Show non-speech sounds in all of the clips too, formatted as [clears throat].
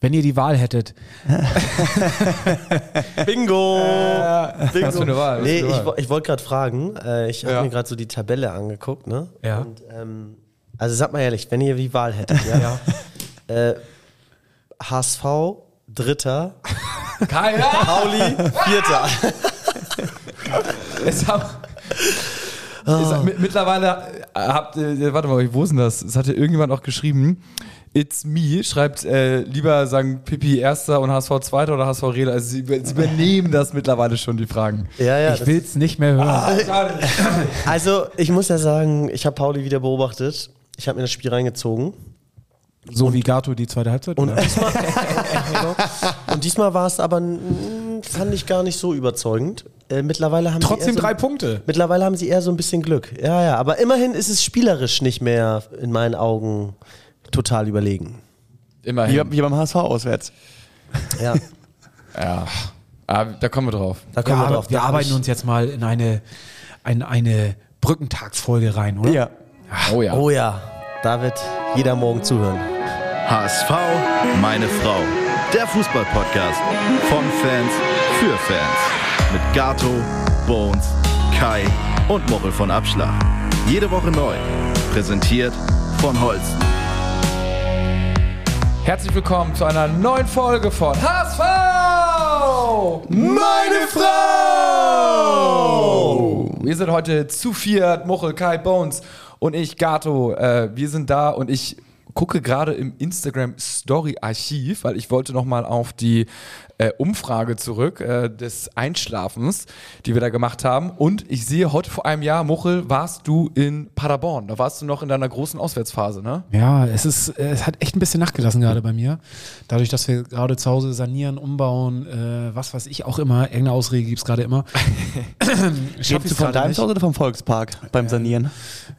Wenn ihr die Wahl hättet. [laughs] Bingo! Bingo. Was für eine Wahl? Nee, eine ich, Wahl? ich wollte gerade fragen, äh, ich habe Ja. mir gerade so die Tabelle angeguckt, ne? Ja. Und, ähm, also sag mal ehrlich, wenn ihr die Wahl hättet, ja? [laughs] äh, HSV, Dritter, Keiner! Pauli, Vierter. Es haben, es, mi- mittlerweile äh, habt ihr, warte mal, wo ist denn das? Es hatte irgendjemand auch geschrieben. It's me, schreibt äh, lieber sagen Pippi Erster und HSV Zweiter oder HSV Reda. Also sie, sie übernehmen das mittlerweile schon, die Fragen. Ja, ja. ich will es nicht mehr hören. [laughs] also ich muss ja sagen, ich habe Pauli wieder beobachtet. Ich habe mir das Spiel reingezogen. so wie Gato die zweite Halbzeit? Und diesmal, [laughs] [laughs] und diesmal war es aber, fand ich gar nicht so überzeugend. Äh, mittlerweile haben sie Trotzdem so, drei Punkte. Mittlerweile haben sie eher so ein bisschen Glück. Ja, ja. Aber immerhin ist es spielerisch nicht mehr in meinen Augen total überlegen. Immerhin. Wie, wie beim HSV auswärts. [laughs] Ja, Ja. Ah, da kommen wir drauf. da Wir, kommen wir ar- drauf. wir arbeiten uns jetzt mal in eine, in eine Brückentagsfolge rein, oder? Ja. Oh ja. Oh ja, da wird jeder morgen zuhören. HSV, meine Frau. Der Fußball-Podcast von Fans für Fans. Mit Gato, Bones, Kai und Mochel von Abschlag. Jede Woche neu. Präsentiert von Holsten. Herzlich willkommen zu einer neuen Folge von HSV! Meine Frau! Wir sind heute zu viert, Muchel, Kai, Bones und ich, Gato. Äh, wir sind da und ich gucke gerade im Instagram Story Archiv, weil ich wollte nochmal auf die äh, Umfrage zurück äh, des Einschlafens, die wir da gemacht haben. Und ich sehe heute vor einem Jahr, Muchel, warst du in Paderborn. Da warst du noch in deiner großen Auswärtsphase, ne? Ja, es ist, äh, es hat echt ein bisschen nachgelassen gerade bei mir. Dadurch, dass wir gerade zu Hause sanieren, umbauen, äh, was weiß ich auch immer, irgendeine Ausrede gibt es gerade immer. Schaffst Schaff du von deinem Zuhause oder vom Volkspark beim Sanieren?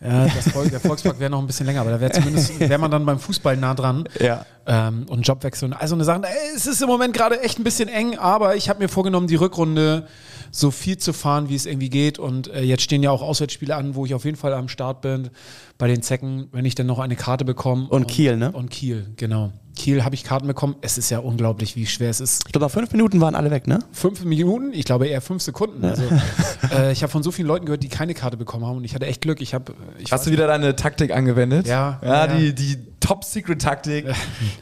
Ja, das Volk, der Volkspark wäre noch ein bisschen länger, aber da wäre zumindest, [laughs] wäre man dann beim Fußball nah dran. Ja. Ähm, und Jobwechsel und also eine Sache. Ey, es ist im Moment gerade echt ein bisschen eng, aber ich habe mir vorgenommen, die Rückrunde so viel zu fahren, wie es irgendwie geht. Und äh, jetzt stehen ja auch Auswärtsspiele an, wo ich auf jeden Fall am Start bin bei den Zecken, wenn ich dann noch eine Karte bekomme. Und Kiel, ne? Und Kiel, genau. Kiel habe ich Karten bekommen. Es ist ja unglaublich, wie schwer es ist. Ich glaube, nach fünf Minuten waren alle weg, ne? Fünf Minuten, ich glaube eher fünf Sekunden. Also, [laughs] äh, ich habe von so vielen Leuten gehört, die keine Karte bekommen haben und ich hatte echt Glück. Ich habe, ich Hast du wieder deine Taktik angewendet? Ja, Ja, ja. die, die Top-Secret-Taktik,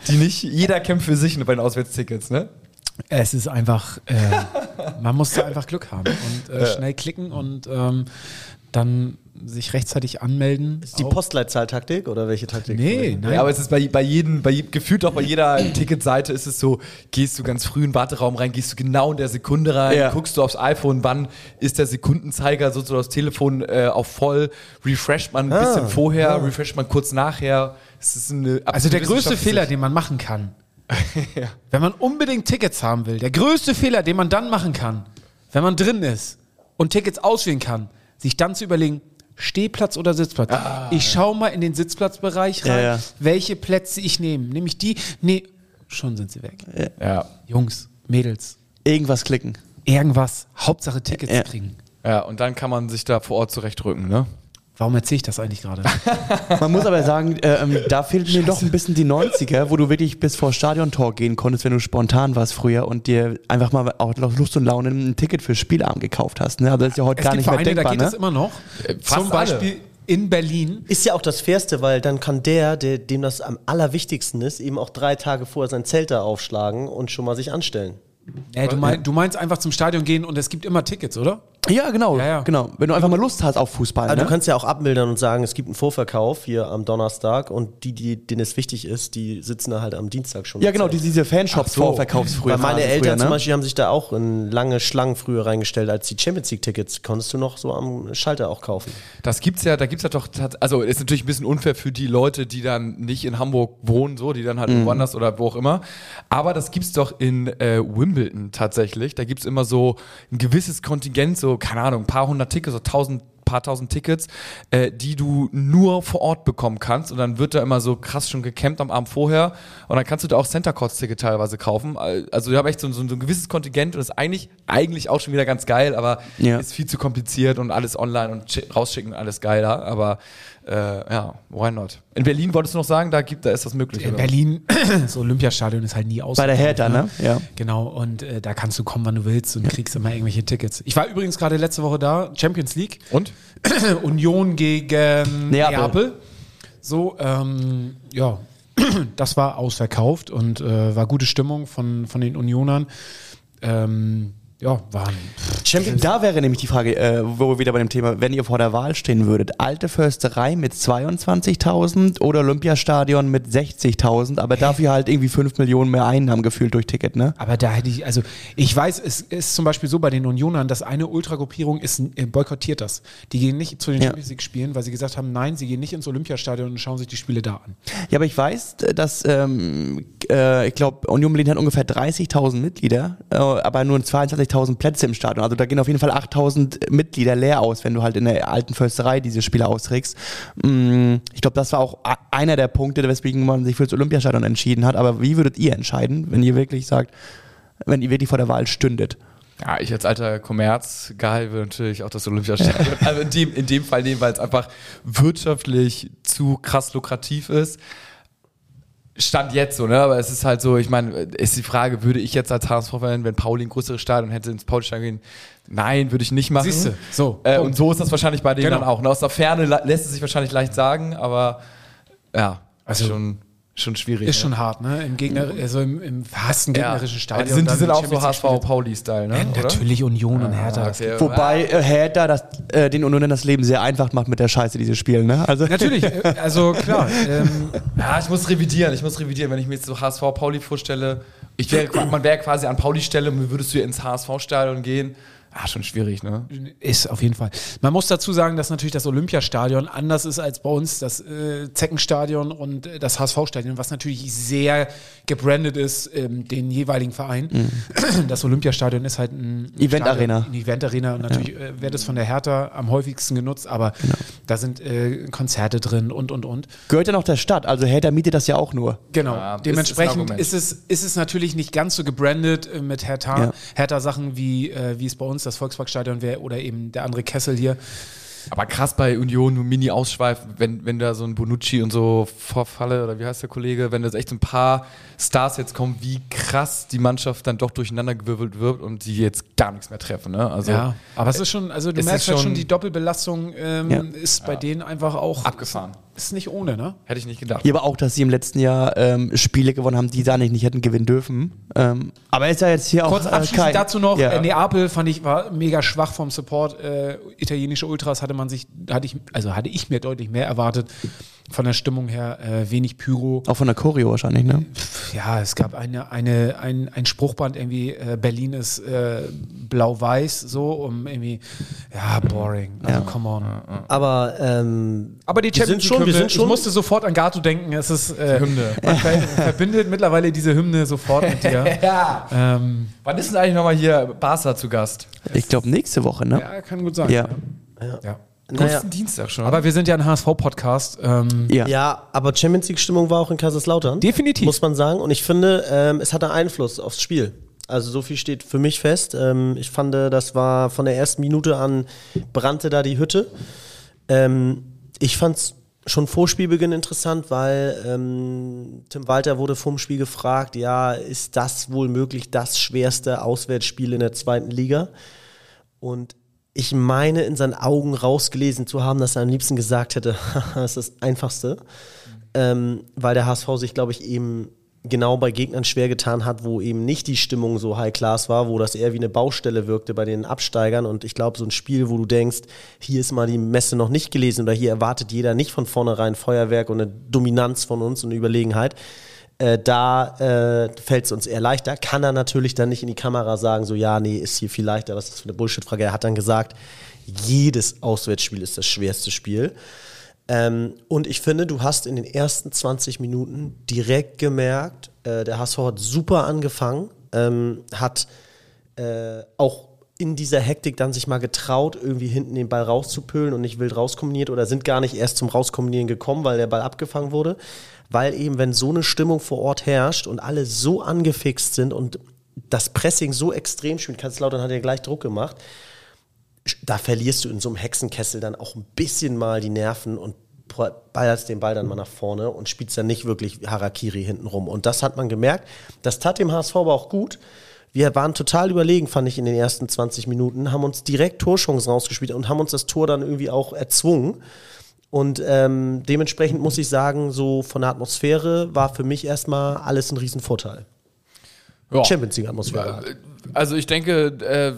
die nicht jeder kämpft für sich bei den Auswärtstickets, ne? Es ist einfach, äh, man muss da einfach Glück haben und äh, schnell klicken und ähm, dann sich rechtzeitig anmelden. Die Postleitzahltaktik oder welche Taktik? Nee, nein. Ja, aber es ist bei, bei jedem, bei, gefühlt auch bei jeder [clears throat] Ticketseite ist es so, gehst du ganz früh in den Warteraum rein, gehst du genau in der Sekunde rein, Ja. guckst du aufs iPhone, wann ist der Sekundenzeiger sozusagen das Telefon äh, auf voll, refresht man ein bisschen vorher, refresht man kurz nachher. Es ist eine also der größte Fehler, den man machen kann, [laughs] wenn man unbedingt Tickets haben will, der größte Fehler, den man dann machen kann, wenn man drin ist und Tickets auswählen kann, sich dann zu überlegen, Stehplatz oder Sitzplatz. ich schaue mal in den Sitzplatzbereich rein, Ja, ja. welche Plätze ich nehme. Nehme ich die? Nee, schon sind sie weg. Ja. Jungs, Mädels, Irgendwas klicken. irgendwas, Hauptsache Tickets Ja. kriegen. ja, und dann kann man sich da vor Ort zurechtrücken, ne? Warum erzähle ich das eigentlich gerade? [laughs] Man muss aber sagen, äh, ähm, da fehlt mir doch ein bisschen die 90er, wo du wirklich bis vor Stadiontor gehen konntest, wenn du spontan warst früher und dir einfach mal auch noch Lust und Laune ein Ticket fürs Spielabend gekauft hast. Ne? Aber das ist ja heute es gar gibt nicht mehr Vereine, da denkbar. geht das Ne? immer noch. fast Zum Beispiel in Berlin. Ist ja auch das Fairste, weil dann kann der, der, dem das am allerwichtigsten ist, eben auch drei Tage vorher sein Zelt da aufschlagen und schon mal sich anstellen. Nee, du, mein, du meinst einfach zum Stadion gehen und es gibt immer Tickets, oder? Ja, genau, Ja, ja. genau. Wenn du einfach mal Lust hast auf Fußball. Also ne? du kannst ja auch abmildern und sagen, es gibt einen Vorverkauf hier am Donnerstag und die, die, denen es wichtig ist, die sitzen da halt am Dienstag schon. ja, genau, die, diese Fanshops so. vorverkaufsfrüher. Weil meine Eltern früher, zum ne? Beispiel haben sich da auch in lange Schlangen früher reingestellt, als die Champions League Tickets konntest du noch so am Schalter auch kaufen. Das gibt's ja, da gibt's ja doch, also ist natürlich ein bisschen unfair für die Leute, die dann nicht in Hamburg wohnen, so, die dann halt Mhm. woanders oder wo auch immer. Aber das gibt's doch in äh, Wimbledon tatsächlich. Da gibt's immer so ein gewisses Kontingent, so, keine Ahnung, ein paar hundert Tickets, so tausend paar tausend Tickets, äh, die du nur vor Ort bekommen kannst. Und dann wird da immer so krass schon gecampt am Abend vorher. Und dann kannst du da auch Center Courts Ticket teilweise kaufen. Also wir haben echt so, so, so ein gewisses Kontingent und das ist eigentlich, eigentlich auch schon wieder ganz geil, aber Ja. ist viel zu kompliziert und alles online und schi- rausschicken alles geiler. Aber äh, ja, why not? In Berlin wolltest du noch sagen, da gibt, da ist das möglich. In oder? Berlin, [clears throat] das Olympiastadion ist halt nie aus. Bei der Hertha, ne? Ja. Genau, und äh, da kannst du kommen, wann du willst und kriegst immer irgendwelche Tickets. Ich war übrigens gerade letzte Woche da, Champions League, Und? [clears throat] Union gegen Neapel. Neapel. So, ähm, ja, [clears throat] das war ausverkauft und äh, war gute Stimmung von, von den Unionern. Ähm, ja, waren. Champions Da wäre nämlich die Frage, äh, wo wir wieder bei dem Thema, wenn ihr vor der Wahl stehen würdet, alte Försterei mit 22.000 oder Olympiastadion mit 60.000, aber dafür halt irgendwie 5 Millionen mehr Einnahmen gefühlt durch Ticket, ne? Aber da hätte ich, also ich weiß, es ist zum Beispiel so bei den Unionern, dass eine Ultragruppierung ist, äh, boykottiert das. Die gehen nicht zu den Ja. Champions League Spielen, weil sie gesagt haben, nein, sie gehen nicht ins Olympiastadion und schauen sich die Spiele da an. Ja, aber ich weiß, dass, ähm, äh, ich glaube, Union Berlin hat ungefähr 30.000 Mitglieder, äh, aber nur 22.000 Plätze im Stadion. Also da gehen auf jeden Fall 8.000 Mitglieder leer aus, wenn du halt in der alten Försterei diese Spiele austrägst. Mm, ich glaube, das war auch einer der Punkte, weswegen man sich für das Olympiastadion entschieden hat. Aber wie würdet ihr entscheiden, wenn ihr wirklich sagt, wenn ihr wirklich vor der Wahl stündet? Ja, ich als alter Kommerzgeil würde natürlich auch das Olympiastadion. [laughs] also in dem, in dem Fall nehmen, weil es einfach wirtschaftlich zu krass lukrativ ist. Stand jetzt so, ne? Aber es ist halt so, ich meine, ist die Frage, würde ich jetzt als HSV-Fan, wenn Pauli ein größeres Stadion hätte, ins Pauli-Stadion gehen? Nein, würde ich nicht machen. Siehste, so, Äh, und so ist das wahrscheinlich bei denen Genau. dann auch. Ne? Aus der Ferne lässt es sich wahrscheinlich leicht sagen, aber ja, Also, ist schon, schon schwierig. Ist ne? schon hart, ne? Im Gegner, also im, im ja. gegnerischen Stadion. Die sind, die sind auch so. HSV-Pauli-Style, ne? Ja, natürlich Union und Hertha. Okay. Wobei äh, Hertha das, äh, den Unionen das Leben sehr einfach macht mit der Scheiße, die sie spielen, ne? Also [laughs] Natürlich, äh, also klar. Ähm, [laughs] Ja, ich muss revidieren, ich muss revidieren, wenn ich mir jetzt so HSV Pauli vorstelle. Ich wäre, man wäre quasi an Pauli Stelle, und würdest du ins HSV-Stadion gehen. Ah, schon schwierig, ne? Ist auf jeden Fall. Man muss dazu sagen, dass natürlich das Olympiastadion anders ist als bei uns das äh, Zeckenstadion und äh, das HSV-Stadion, was natürlich sehr gebrandet ist, ähm, den jeweiligen Verein. Das Olympiastadion ist halt ein Event-Arena. Eine Event-Arena und natürlich äh, wird es von der Hertha am häufigsten genutzt, aber da sind äh, Konzerte drin und und und. gehört ja noch der Stadt. Also Hertha mietet das ja auch nur. Genau. Ja, ist- ist Dementsprechend Argument. ist, es, ist es natürlich nicht ganz so gebrandet äh, mit Hertha. Ja. Hertha-Sachen wie, äh, wie es bei uns das Volksparkstadion wäre oder eben der andere Kessel hier. Aber krass bei Union, nur Mini-Ausschweif, wenn, wenn da so ein Bonucci und so Vorfalle, oder wie heißt der Kollege, wenn da echt so ein paar Stars jetzt kommen, wie krass die Mannschaft dann doch durcheinandergewirbelt wird und die jetzt gar nichts mehr treffen, ne? Also Ja, aber es ist schon, also du merkst halt schon- die Doppelbelastung ähm, Ja. ist bei denen einfach auch abgefahren. Ist nicht ohne, ne? Hätte ich nicht gedacht. Ja, aber auch, dass sie im letzten Jahr ähm, Spiele gewonnen haben, die da nicht, nicht hätten gewinnen dürfen. Ähm, aber ist ja jetzt hier Kurz auch. abschließend kein- dazu noch, Ja. äh, Neapel fand ich war mega schwach vom Support. Äh, italienische Ultras hatte man sich, hatte ich, also hatte ich mir deutlich mehr erwartet. Von der Stimmung her äh, wenig Pyro. Auch von der Choreo wahrscheinlich, ne? Ja, es gab eine, eine, ein, ein Spruchband irgendwie, äh, Berlin ist äh, blau-weiß, so, um irgendwie, ja, boring. Also, come on. Aber ähm, Aber die Champions schon- sind ich musste sofort an Gato denken. Es ist äh, Hymne. Man ver verbindet mittlerweile diese Hymne sofort mit dir. [laughs] Ja. ähm, Wann ist denn eigentlich nochmal hier Barca zu Gast? Ich glaube nächste Woche, ne? ja, kann gut sein. Ja. Ja. Ja. Naja, Nächsten Dienstag schon. Aber wir sind ja ein HSV-Podcast. Ähm, Ja. ja, aber Champions League-Stimmung war auch in Kaiserslautern. Definitiv. Muss man sagen. Und ich finde, ähm, es hatte Einfluss aufs Spiel. Also so viel steht für mich fest. Ähm, ich fand, äh, das war von der ersten Minute an brannte da die Hütte. Ähm, ich fand es schon vor Spielbeginn interessant, weil ähm, Tim Walter wurde vorm Spiel gefragt, ja, ist das wohl möglich das schwerste Auswärtsspiel in der zweiten Liga? Und ich meine, in seinen Augen rausgelesen zu haben, dass er am liebsten gesagt hätte, [laughs] das ist das Einfachste. Ähm, weil der HSV sich, glaube ich, eben genau bei Gegnern schwer getan hat, wo eben nicht die Stimmung so high class war, wo das eher wie eine Baustelle wirkte bei den Absteigern. Und ich glaube, so ein Spiel, wo du denkst, hier ist mal die Messe noch nicht gelesen oder hier erwartet jeder nicht von vornherein Feuerwerk und eine Dominanz von uns und eine Überlegenheit. Äh, da äh, fällt es uns eher leichter. Kann er natürlich dann nicht in die Kamera sagen, so ja, nee, ist hier viel leichter, was ist das für eine Bullshit-Frage. Er hat dann gesagt, jedes Auswärtsspiel ist das schwerste Spiel. Ähm, und ich finde, du hast in den ersten 20 Minuten direkt gemerkt, äh, der HSV hat super angefangen, ähm, hat äh, auch in dieser Hektik dann sich mal getraut, irgendwie hinten den Ball rauszupüllen und nicht wild rauskombiniert oder sind gar nicht erst zum Rauskombinieren gekommen, weil der Ball abgefangen wurde. Weil eben, wenn so eine Stimmung vor Ort herrscht und alle so angefixt sind und das Pressing so extrem spielt, Kanzlautern hat ja gleich Druck gemacht, da verlierst du in so einem Hexenkessel dann auch ein bisschen mal die Nerven und ballerst den Ball dann mal nach vorne und spielst dann nicht wirklich Harakiri hinten rum. Und das hat man gemerkt. Das tat dem HSV aber auch gut. Wir waren total überlegen, fand ich, in den ersten 20 Minuten, haben uns direkt Torchancen rausgespielt und haben uns das Tor dann irgendwie auch erzwungen. Und ähm, dementsprechend muss ich sagen, so von der Atmosphäre war für mich erstmal alles ein Riesenvorteil. Ja. Champions League-Atmosphäre. Also ich denke, äh,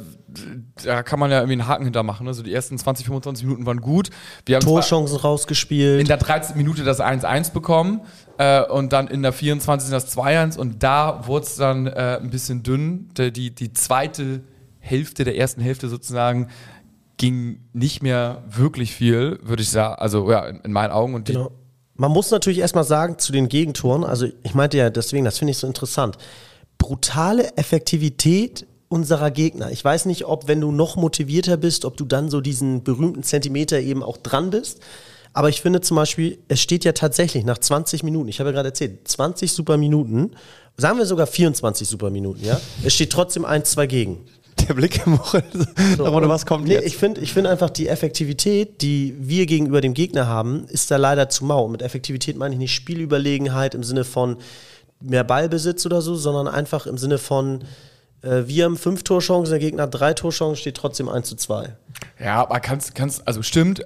da kann man ja irgendwie einen Haken hintermachen. Also die ersten 20, 25 Minuten waren gut. Wir haben Torchancen rausgespielt. in der 13. Minute das 1-1 bekommen äh, und dann in der 24. das 2-1 und da wurde es dann äh, ein bisschen dünn. Die, die, die zweite Hälfte der ersten Hälfte sozusagen ging nicht mehr wirklich viel, würde ich sagen. Also ja, in, in meinen Augen. Und die, Genau. Man muss natürlich erstmal sagen zu den Gegentoren, also ich meinte ja deswegen, das finde ich so interessant. Brutale Effektivität unserer Gegner. Ich weiß nicht, ob wenn du noch motivierter bist, ob du dann so diesen berühmten Zentimeter eben auch dran bist. Aber ich finde zum Beispiel, es steht ja tatsächlich nach 20 Minuten, ich habe ja gerade erzählt, 20 super Minuten, sagen wir sogar 24 super Minuten, ja. Es steht trotzdem 1-2 gegen. Der Blick im Woche, [laughs] und- was kommt nee, jetzt? Ich finde ich find einfach die Effektivität, die wir gegenüber dem Gegner haben, ist da leider zu mau. Mit Effektivität meine ich nicht Spielüberlegenheit im Sinne von mehr Ballbesitz oder so, sondern einfach im Sinne von, äh, wir haben fünf Torchancen, der Gegner hat drei Torchancen, steht trotzdem 1 zu 2. Ja, aber kannst, kannst, also stimmt.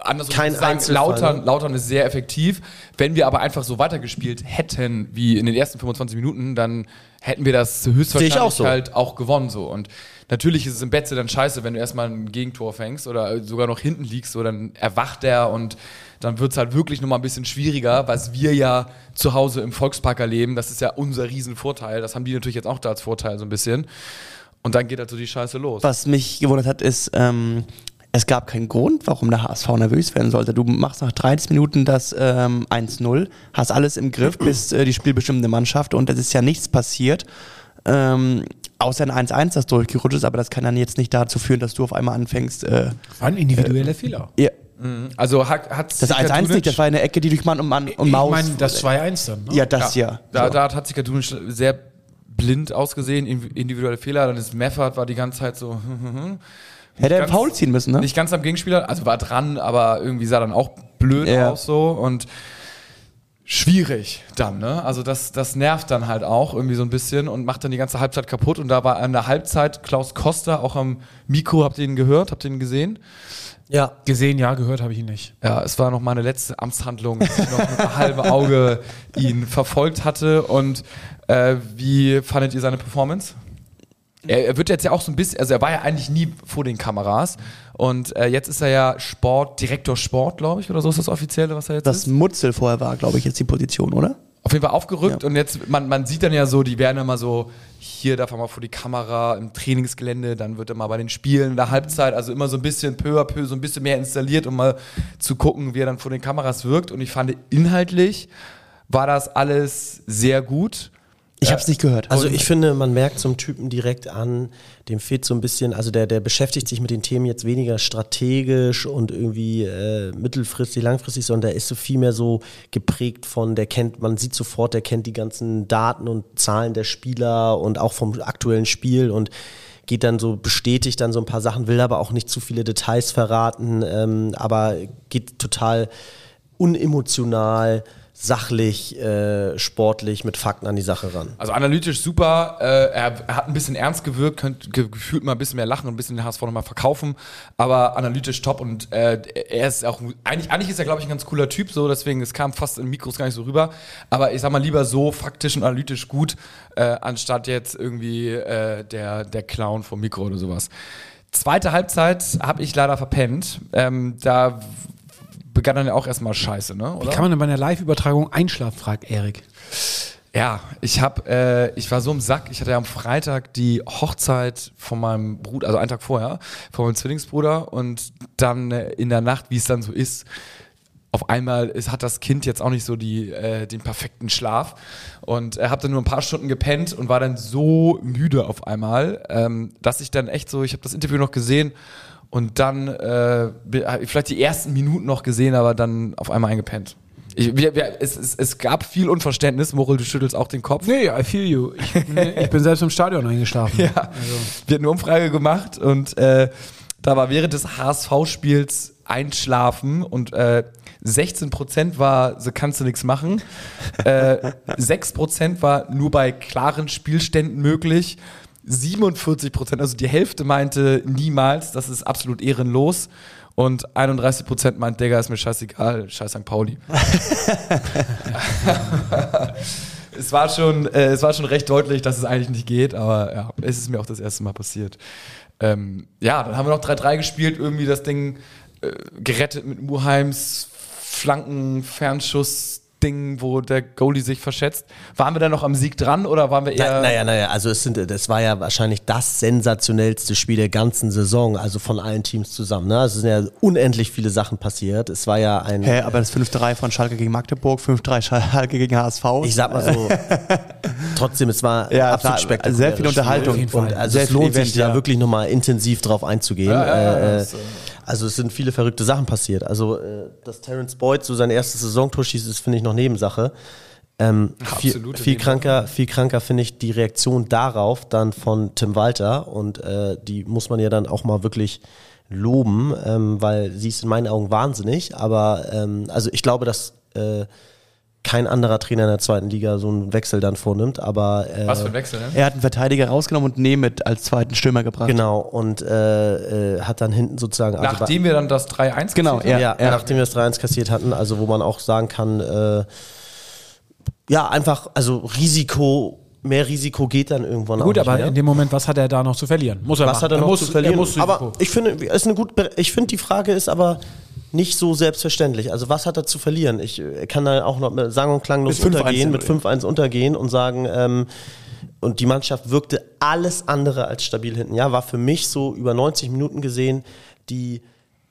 Andersrum Kein sagen, Lautern, ne? Lautern ist sehr effektiv. Wenn wir aber einfach so weitergespielt hätten wie in den ersten 25 Minuten, dann hätten wir das höchstwahrscheinlich auch so. halt auch gewonnen so. Und natürlich ist es im Betze dann scheiße, wenn du erstmal ein Gegentor fängst oder sogar noch hinten liegst, so dann erwacht er und dann wird es halt wirklich nochmal ein bisschen schwieriger, was wir ja zu Hause im Volkspark erleben. Das ist ja unser Riesenvorteil. Das haben die natürlich jetzt auch da als Vorteil so ein bisschen. Und dann geht halt so die Scheiße los. Was mich gewundert hat, ist, ähm, es gab keinen Grund, warum der HSV nervös werden sollte. Du machst nach 30 Minuten das ähm, 1-0, hast alles im Griff, bist äh, die spielbestimmende Mannschaft und es ist ja nichts passiert. Ähm, außer ein 1-1, das durchgerutscht ist, aber das kann dann jetzt nicht dazu führen, dass du auf einmal anfängst. Äh, War ein individueller Fehler. ja, Also hat, hat das 1-1 nicht, das war eine Ecke, die durch Mann und Mann und Ich Maus. meine, das 2-1 dann. Ne? ja, das ja. Da, So. da hat Hatzika Dunic sehr blind ausgesehen, in- individuelle Fehler. Dann ist Meffert war die ganze Zeit so. [laughs] Hätte er ganz- Foul ziehen müssen, ne? Nicht ganz am Gegenspieler, also war dran, aber irgendwie sah dann auch blöd Ja. aus so und schwierig dann, ne? Also das, das nervt dann halt auch irgendwie so ein bisschen und macht dann die ganze Halbzeit kaputt. Und da war an der Halbzeit Klaus Koster auch am Mikro, habt ihr ihn gehört, habt ihr ihn gesehen? Ja. Gesehen, ja, gehört habe ich ihn nicht. Ja, es war noch meine letzte Amtshandlung, dass ich noch mit einem halben Auge ihn verfolgt hatte. Und äh, wie fandet ihr seine Performance? Er, er wird jetzt ja auch so ein bisschen, also er war ja eigentlich nie vor den Kameras. Und äh, jetzt ist er ja Sport, Direktor Sport, glaube ich, oder so ist das offizielle, was er jetzt Das ist. Mutzel vorher war, glaube ich, jetzt die Position, oder? Auf jeden Fall aufgerückt Ja. und jetzt, man, man sieht dann ja so, die werden immer so, hier darf er mal vor die Kamera im Trainingsgelände, dann wird er mal bei den Spielen in der Halbzeit, also immer so ein bisschen peu à peu, so ein bisschen mehr installiert, um mal zu gucken, wie er dann vor den Kameras wirkt. Und ich fand, inhaltlich war das alles sehr gut. Ich habe es nicht gehört. Also ich finde, man merkt einem Typen direkt an, dem fehlt so ein bisschen, also der, der beschäftigt sich mit den Themen jetzt weniger strategisch und irgendwie äh, mittelfristig, langfristig, sondern der ist so viel mehr so geprägt von, der kennt, man sieht sofort, der kennt die ganzen Daten und Zahlen der Spieler und auch vom aktuellen Spiel und geht dann so, bestätigt dann so ein paar Sachen, will aber auch nicht zu viele Details verraten, ähm, aber geht total unemotional, sachlich, äh, sportlich mit Fakten an die Sache ran. Also analytisch super. Äh, er, er hat ein bisschen ernst gewirkt, könnte ge gefühlt mal ein bisschen mehr lachen und ein bisschen den HSV nochmal verkaufen. Aber analytisch top und äh, er ist auch eigentlich, eigentlich ist er glaube ich ein ganz cooler Typ so, deswegen es kam fast in Mikros gar nicht so rüber. Aber ich sag mal lieber so faktisch und analytisch gut, äh, anstatt jetzt irgendwie äh, der der Clown vom Mikro oder sowas. Zweite Halbzeit habe ich leider verpennt. Ähm, da begann dann ja auch erstmal Scheiße, ne? Oder? Wie kann man denn bei einer Live-Übertragung einschlafen, fragt Erik. Ja, ich habe, äh, ich war so im Sack. Ich hatte ja am Freitag die Hochzeit von meinem Bruder, also einen Tag vorher, von meinem Zwillingsbruder und dann äh, in der Nacht, wie es dann so ist, auf einmal ist, hat das Kind jetzt auch nicht so die, äh, den perfekten Schlaf und er hat dann nur ein paar Stunden gepennt und war dann so müde auf einmal, ähm, dass ich dann echt so, ich habe das Interview noch gesehen und dann äh, vielleicht die ersten Minuten noch gesehen, aber dann auf einmal eingepennt. Ich, wir, wir, es, es, es gab viel Unverständnis, Morel, du schüttelst auch den Kopf. Nee, I feel you. Ich bin, [laughs] ich bin selbst im Stadion eingeschlafen. Ja. Wir hatten eine Umfrage gemacht und äh, da war während des HSV-Spiels Einschlafen und äh, 16% war, so kannst du nichts machen. Äh, 6% war nur bei klaren Spielständen möglich. 47%, also die Hälfte meinte niemals, das ist absolut ehrenlos. Und 31% meint, Digga, ist mir scheißegal, scheiß St. Pauli. [laughs] es, war schon, äh, es war schon recht deutlich, dass es eigentlich nicht geht, aber ja, es ist mir auch das erste Mal passiert. Ähm, ja, dann haben wir noch 3-3 gespielt, irgendwie das Ding äh, gerettet mit Muheims Flanken-Fernschuss. Ding, wo der Goalie sich verschätzt. Waren wir da noch am Sieg dran oder waren wir eher. Na, naja, naja, also es sind, das war ja wahrscheinlich das sensationellste Spiel der ganzen Saison, also von allen Teams zusammen. Ne? Also es sind ja unendlich viele Sachen passiert. Es war ja ein. Hä, aber das 5-3 von Schalke gegen Magdeburg, 5-3 Schalke gegen HSV. Ich sag mal so, [laughs] trotzdem, es war Ja, absolut spektakulär. sehr viel Unterhaltung. Auf jeden Fall. Und also Sehr es lohnt sich Event, da ja. wirklich nochmal intensiv drauf einzugehen. Ja, ja, ja, äh, das, äh, also es sind viele verrückte Sachen passiert. Also äh, dass Terence Boyd so sein erstes Saisontor schießt, ist finde ich noch Nebensache. Ähm, viel, viel kranker, viel kranker finde ich die Reaktion darauf dann von Tim Walter und äh, die muss man ja dann auch mal wirklich loben, ähm, weil sie ist in meinen Augen wahnsinnig. Aber ähm, also ich glaube, dass äh, kein anderer Trainer in der zweiten Liga so einen Wechsel dann vornimmt. Aber äh, Was für ein Wechsel, ne? er hat einen Verteidiger rausgenommen und Nemeth als zweiten Stürmer gebracht. Genau, und äh, äh, hat dann hinten sozusagen. also Nachdem wir dann das 3-1 Genau, kassiert ja, haben? ja. nachdem wir das 3-1 kassiert hatten, also wo man auch sagen kann, äh, ja, einfach, also Risiko, mehr Risiko geht dann irgendwann auch Gut, nicht aber mehr. in dem Moment, was hat er da noch zu verlieren? Muss er Was machen. hat er noch muss, zu verlieren? Er muss aber ich finde, ist eine gut, ich finde, die Frage ist aber nicht so selbstverständlich. Also was hat er zu verlieren? Ich kann da auch noch mit sang- und klanglos Mit 5-1 untergehen, mit im- 5-1 untergehen und sagen, ähm, und die Mannschaft wirkte alles andere als stabil hinten. Ja, war für mich so über 90 Minuten gesehen die,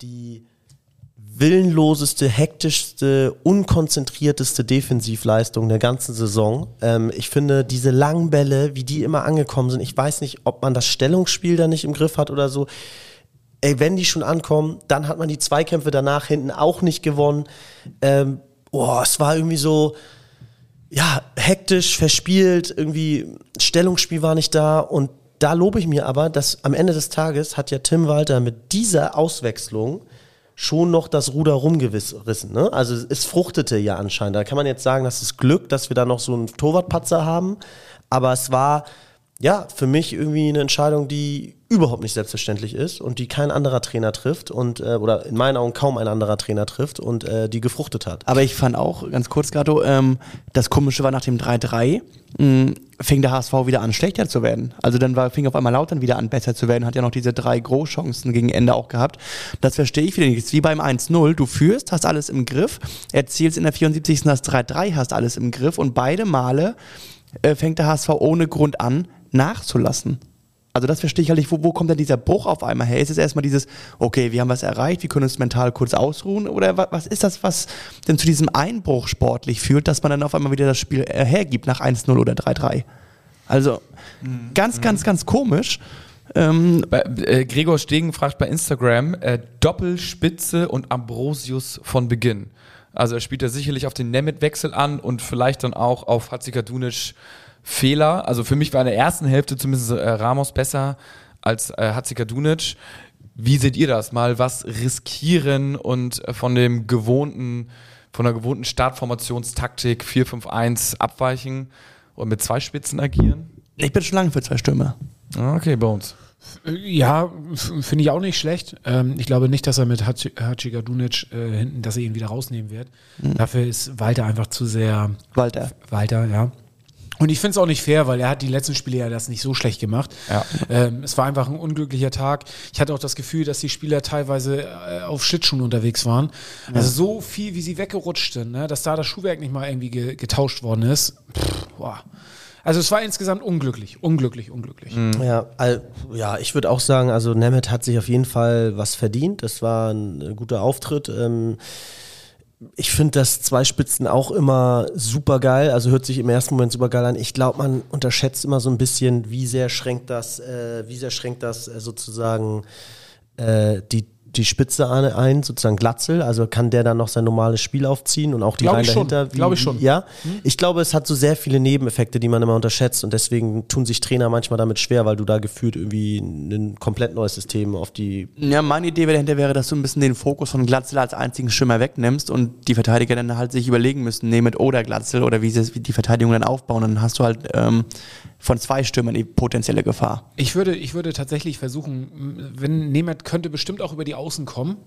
die willenloseste, hektischste, unkonzentrierteste Defensivleistung der ganzen Saison. Ähm, ich finde, diese langen Bälle, wie die immer angekommen sind, ich weiß nicht, ob man das Stellungsspiel da nicht im Griff hat oder so. Ey, wenn die schon ankommen, dann hat man die Zweikämpfe danach hinten auch nicht gewonnen. Ähm, es war irgendwie so, ja, hektisch, verspielt, irgendwie Stellungsspiel war nicht da und da lobe ich mir aber, dass am Ende des Tages hat ja Tim Walter mit dieser Auswechslung schon noch das Ruder rumgerissen. Ne? Also es fruchtete ja anscheinend. Da kann man jetzt sagen, das ist Glück, dass wir da noch so einen Torwartpatzer haben. Aber es war ja für mich irgendwie eine Entscheidung, die überhaupt nicht selbstverständlich ist und die kein anderer Trainer trifft und äh, oder in meinen Augen kaum ein anderer Trainer trifft und äh, die gefruchtet hat. Aber ich fand auch, ganz kurz, Gato, ähm, das Komische war nach dem 3-3, mh, fing der HSV wieder an, schlechter zu werden. Also dann war, fing auf einmal Lautern wieder an, besser zu werden, hat ja noch diese drei Großchancen gegen Ende auch gehabt. Das verstehe ich wieder nicht. Es ist wie beim 1-0, du führst, hast alles im Griff, erzielst in der 74. das 3-3, hast alles im Griff und beide Male äh, fängt der HSV ohne Grund an, nachzulassen. Also das verstehe ich halt nicht, wo, wo kommt denn dieser Bruch auf einmal her? Ist es erstmal dieses, okay, wir haben was erreicht, wir können uns mental kurz ausruhen? Oder wa- was ist das, was denn zu diesem Einbruch sportlich führt, dass man dann auf einmal wieder das Spiel äh, hergibt nach 1-0 oder 3-3? Also ganz, ganz, ganz komisch. Ähm, Bei, äh, Gregor Stegen fragt bei Instagram äh, Doppelspitze und Ambrosius von Beginn. Also er spielt da sicherlich auf den Nemeth-Wechsel an und vielleicht dann auch auf Hatzikadunic Fehler. Also für mich war in der ersten Hälfte zumindest äh, Ramos besser als äh, Hatzikadunic. Wie seht ihr das? Mal was riskieren und äh, von dem gewohnten, von der gewohnten Startformationstaktik 4-5-1 abweichen und mit zwei Spitzen agieren? ich bin schon lange für zwei Stürmer. Ah, Okay, Bones. Ja, finde ich auch nicht schlecht. Ähm, ich glaube nicht, dass er mit Haci- Hacikadunic äh, hinten, dass er ihn wieder rausnehmen wird. Dafür ist Walter einfach zu sehr Walter. Walter, ja. Und ich finde es auch nicht fair, weil er hat die letzten Spiele ja das nicht so schlecht gemacht. Ja. Ähm, es war einfach ein unglücklicher Tag. Ich hatte auch das Gefühl, dass die Spieler teilweise äh, auf Schlittschuhen unterwegs waren. Also so viel, wie sie weggerutscht sind, ne? dass da das Schuhwerk nicht mal irgendwie ge getauscht worden ist. Pff, boah. Also es war insgesamt unglücklich, unglücklich, unglücklich. Ja, all, ja, ich würde auch sagen, also Nemeth hat sich auf jeden Fall was verdient. Das war ein guter Auftritt. Ähm, Ich finde das Zweispitzen auch immer super geil. Also hört sich im ersten Moment super geil an. Ich glaube, man unterschätzt immer so ein bisschen, wie sehr schränkt das, äh, wie sehr schränkt das äh, sozusagen äh, die die Spitze ein, sozusagen Glatzel, also kann der dann noch sein normales Spiel aufziehen und auch die Reihen dahinter. glaub ich schon. Ja, ich glaube, es hat so sehr viele Nebeneffekte, die man immer unterschätzt und deswegen tun sich Trainer manchmal damit schwer, weil du da gefühlt irgendwie ein komplett neues System auf die Ja, meine Idee dahinter wäre, dass du ein bisschen den Fokus von Glatzel als einzigen Schimmer wegnimmst und die Verteidiger dann halt sich überlegen müssen, Nemeth oder Glatzel oder wie sie die Verteidigung dann aufbauen. Dann hast du halt ähm, von zwei Stürmern die potenzielle Gefahr. Ich würde, ich würde tatsächlich versuchen, wenn Nemeth könnte bestimmt auch über die Außen kommen,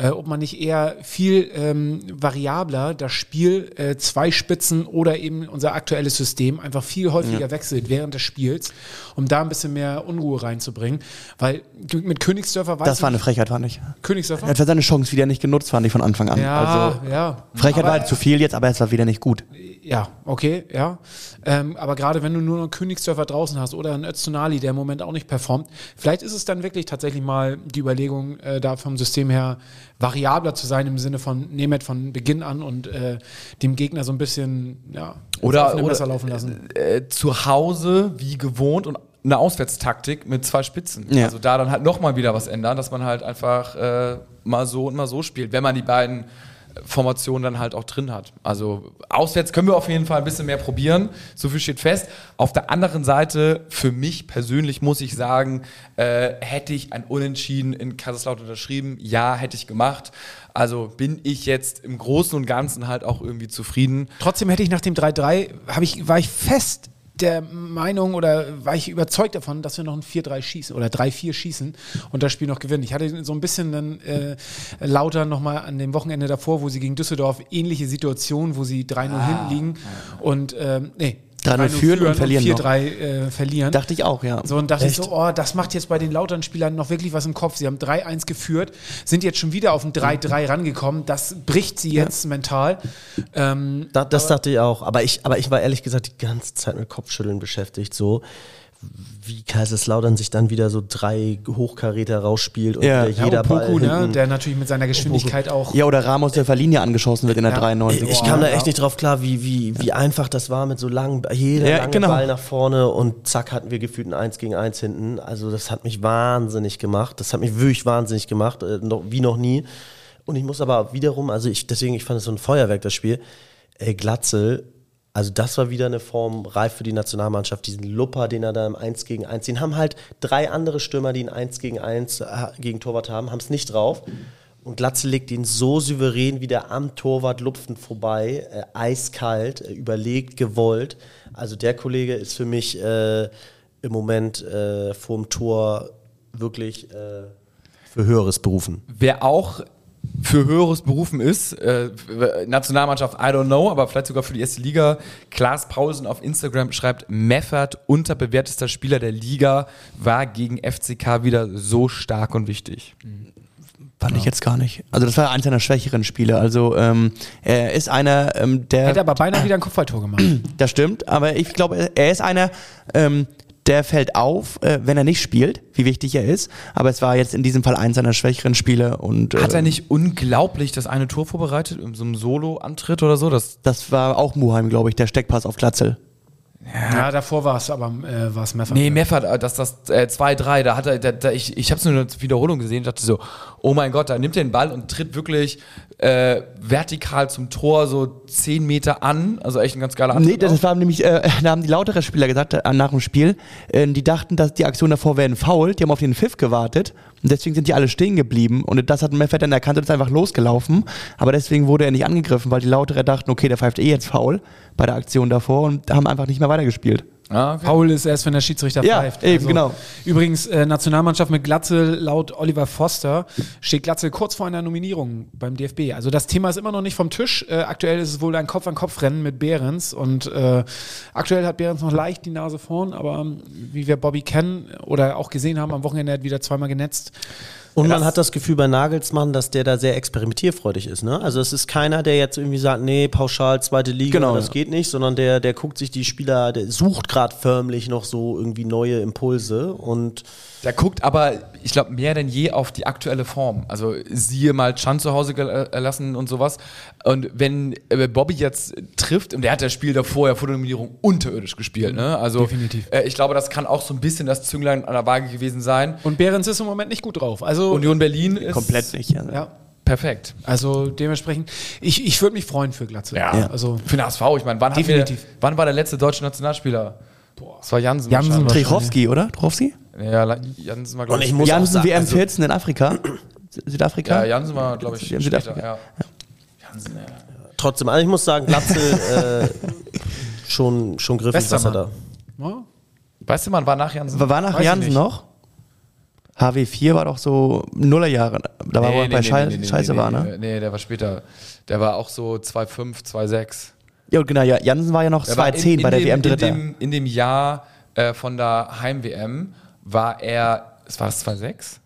äh, ob man nicht eher viel ähm, variabler das Spiel äh, zwei Spitzen oder eben unser aktuelles System einfach viel häufiger wechselt während des Spiels, um da ein bisschen mehr Unruhe reinzubringen. Weil mit Königsdörfer weiß Das war eine Frechheit, fand ich. Königsdörfer? Er hat seine Chance wieder nicht genutzt, fand ich von Anfang an. Ja, Also, ja. Frechheit Aber- war halt zu viel jetzt, aber es war wieder nicht gut. Ja, okay, ja. Ähm, aber gerade wenn du nur noch Königsdörfer draußen hast oder einen Öztunali, der im Moment auch nicht performt, vielleicht ist es dann wirklich tatsächlich mal die Überlegung, äh, da vom System her variabler zu sein im Sinne von Nehmet von Beginn an und äh, dem Gegner so ein bisschen ja, Oder, oder laufen lassen. Äh, zu Hause wie gewohnt und eine Auswärtstaktik mit zwei Spitzen. Ja. Also da dann halt nochmal wieder was ändern, dass man halt einfach äh, mal so und mal so spielt, wenn man die beiden Formationen dann halt auch drin hat. Also auswärts können wir auf jeden Fall ein bisschen mehr probieren, so viel steht fest. Auf der anderen Seite, für mich persönlich muss ich sagen, äh, hätte ich ein Unentschieden in Kaiserslautern unterschrieben, ja, hätte ich gemacht. Also bin ich jetzt im Großen und Ganzen halt auch irgendwie zufrieden. Trotzdem hätte ich nach dem 3-3, hab ich, war ich fest der Meinung oder war ich überzeugt davon, dass wir noch ein 4-3 schießen oder 3-4 schießen und das Spiel noch gewinnen. Ich hatte so ein bisschen dann äh, lauter nochmal an dem Wochenende davor, wo sie gegen Düsseldorf ähnliche Situation, wo sie 3-0 hinten liegen und ähm, nee, 3-0 führen und verlieren noch. 4-3 äh, verlieren. Dachte ich auch, ja. So, und dachte ich so, oh, das macht jetzt bei den Lautern-Spielern noch wirklich was im Kopf. Sie haben 3-1 geführt, sind jetzt schon wieder auf ein 3-3 rangekommen. Das bricht sie jetzt mental. Ähm, Da, das dachte ich auch. Aber ich, aber ich war ehrlich gesagt die ganze Zeit mit Kopfschütteln beschäftigt. So wie Kaiserslautern sich dann wieder so drei Hochkaräter rausspielt und Ja. wieder ja, jeder Ball Opoku, ne, der natürlich mit seiner Geschwindigkeit auch. Ja, oder Ramos, der Verlinie angeschossen wird in der Ja. 93. Ich kam da echt nicht drauf klar, wie, wie, wie einfach das war mit so langen, jeder Ja, lange genau. Ball nach vorne und zack hatten wir gefühlt ein 1 gegen 1 hinten. Also das hat mich wahnsinnig gemacht. Das hat mich wirklich wahnsinnig gemacht, äh, noch, wie noch nie. Und ich muss aber wiederum, also ich, deswegen, ich fand es so ein Feuerwerk, das Spiel. Ey, Glatzel, also das war wieder eine Form reif für die Nationalmannschaft. Diesen Lupper, den er da im 1 gegen 1, den haben halt drei andere Stürmer, die ein 1 gegen 1 äh, gegen Torwart haben, haben es nicht drauf. Und Glatze legt ihn so souverän wieder am Torwart lupfend vorbei, äh, eiskalt, äh, überlegt, gewollt. Also der Kollege ist für mich äh, im Moment äh, vorm Tor wirklich äh, für Höheres berufen. Wer auch für höheres berufen ist, äh, Nationalmannschaft, I don't know, aber vielleicht sogar für die erste Liga. Klaas Paulsen auf Instagram schreibt, Meffert, unterbewertester Spieler der Liga, war gegen FCK wieder so stark und wichtig. Fand ich jetzt gar nicht. Also das war eins seiner schwächeren Spiele. Also ähm, er ist einer, ähm, der... Hätte aber beinahe wieder ein Kopfballtor gemacht. Das stimmt, aber ich glaube, er- er ist einer, ähm, der fällt auf, äh, wenn er nicht spielt, wie wichtig er ist. Aber es war jetzt in diesem Fall eins seiner schwächeren Spiele und äh, Hat er nicht unglaublich das eine Tor vorbereitet, in so einem Solo-Antritt oder so? Das, das war auch Muheim, glaube ich, der Steckpass auf Glatzel. Ja, davor war es aber äh, war es Meffert. nee, Meffert, äh, das das äh, 2-3, da hat er, da, da, ich, ich habe es nur in der Wiederholung gesehen, dachte so, oh mein Gott, da nimmt er den Ball und tritt wirklich äh, vertikal zum Tor so 10 Meter an, also echt ein ganz geiler Nee, Antritt. das auch. war nämlich, äh, [laughs] da haben die lautere Spieler gesagt, äh, nach dem Spiel, äh, die dachten, dass die Aktion davor wäre ein Foul, die haben auf den Pfiff gewartet und deswegen sind die alle stehen geblieben und das hat Meffert dann erkannt und ist einfach losgelaufen, aber deswegen wurde er nicht angegriffen, weil die lautere dachten, okay, der pfeift eh jetzt Foul bei der Aktion davor und haben einfach nicht mehr weitergespielt. Ah, okay. Paul ist erst, wenn der Schiedsrichter Ja, pfeift. eben, genau. Übrigens, äh, Nationalmannschaft mit Glatzel, laut Oliver Foster, steht Glatzel kurz vor einer Nominierung beim DFB. Also das Thema ist immer noch nicht vom Tisch. Äh, aktuell ist es wohl ein Kopf-an-Kopf-Rennen mit Behrens und äh, aktuell hat Behrens noch leicht die Nase vorn, aber ähm, wie wir Bobby kennen oder auch gesehen haben, am Wochenende hat er wieder zweimal genetzt. Und man hat das Gefühl bei Nagelsmann, dass der da sehr experimentierfreudig ist. Ne? Also es ist keiner, der jetzt irgendwie sagt, nee, pauschal zweite Liga, Genau, das ja. geht nicht, sondern der, der guckt sich die Spieler, der sucht gerade förmlich noch so irgendwie neue Impulse und Der guckt aber, ich glaube, mehr denn je auf die aktuelle Form. Also siehe mal Chan zu Hause gelassen und sowas. Und wenn äh, Bobby jetzt trifft, und der hat das Spiel davor ja vor der Nominierung unterirdisch gespielt, ne? Also Definitiv. Äh, ich glaube, das kann auch so ein bisschen das Zünglein an der Waage gewesen sein. Und Behrens ist im Moment nicht gut drauf. Also, Union Berlin ist Komplett nicht. Also. ja. perfekt. Also dementsprechend, ich, ich würde mich freuen für Glatze. Ja. Also Für den HSV, ich meine, wann, wir- wann war der letzte deutsche Nationalspieler? Boah, das war Jansen. Jansen. Trichowski, oder? Trichowski? Ja, Jansen war, glaube ich, ich Jansen sagen, WM also, 14 in Afrika. Südafrika? ja, Jansen war, glaube ich, Ja, später. Südafrika. Ja. Jansen, ja. trotzdem, also ich muss sagen, Glatze [laughs] äh, schon, schon griffig, was er da. Westermann. Weißt du, man war nach Jansen. War nach Weiß Jansen noch? HW4 war doch so Nullerjahre. Da war, er bei Schei Scheiße nee, war, nee, ne? Nee, der war später. Der war auch so 2,5, 2,6. Ja, genau, ja, Jansen war ja noch Der war 2,10 bei der WM Dritter. In dem, in dem Jahr äh, von der Heim-WM war er, es war das 2,6?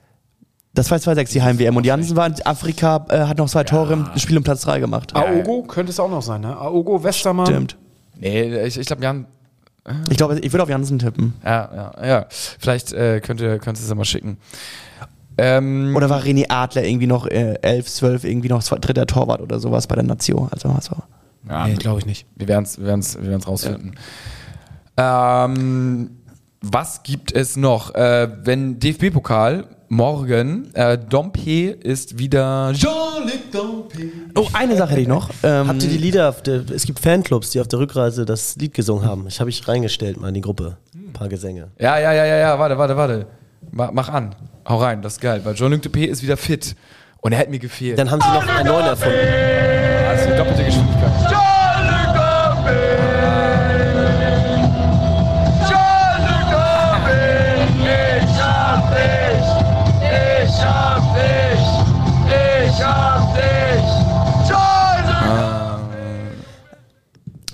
Das war 2,6 die Heim-WM. Und Jansen war in Afrika, äh, hat noch zwei Tore im Spiel um Platz 3 gemacht. Aogo könnte es auch noch sein, ne? Aogo, Westermann. Stimmt. Nee, ich, ich glaube, Jan, Ich glaube, ich würde auf Jansen tippen. ja, ja, ja. Vielleicht äh, könnt ihr könnt ihr es ja mal schicken. Ähm, Oder war René Adler irgendwie noch äh, 11, 12, irgendwie noch zwei, dritter Torwart oder sowas bei der Nation? Also, also. ja, Nee, glaube ich nicht. Wir werden es wir werden's, wir werden's rausfinden. Ähm, was gibt es noch? Äh, wenn DFB-Pokal morgen, äh, Dompe ist wieder Jean-Luc Dompe. Oh, eine Sache hätte ich noch. [laughs] Ähm, Habt ihr die Lieder, auf der, es gibt Fanclubs, die auf der Rückreise das Lied gesungen haben. Ich habe ich reingestellt mal in die Gruppe. Ein paar Gesänge. Ja, ja, ja, ja, ja, warte, warte, warte. Mach, an. Hau rein, das ist geil. Weil Jean-Luc Dompe ist wieder fit. Und er hat mir gefehlt. Dann haben sie noch einen neuen erfunden. also die doppelte Geschwindigkeit.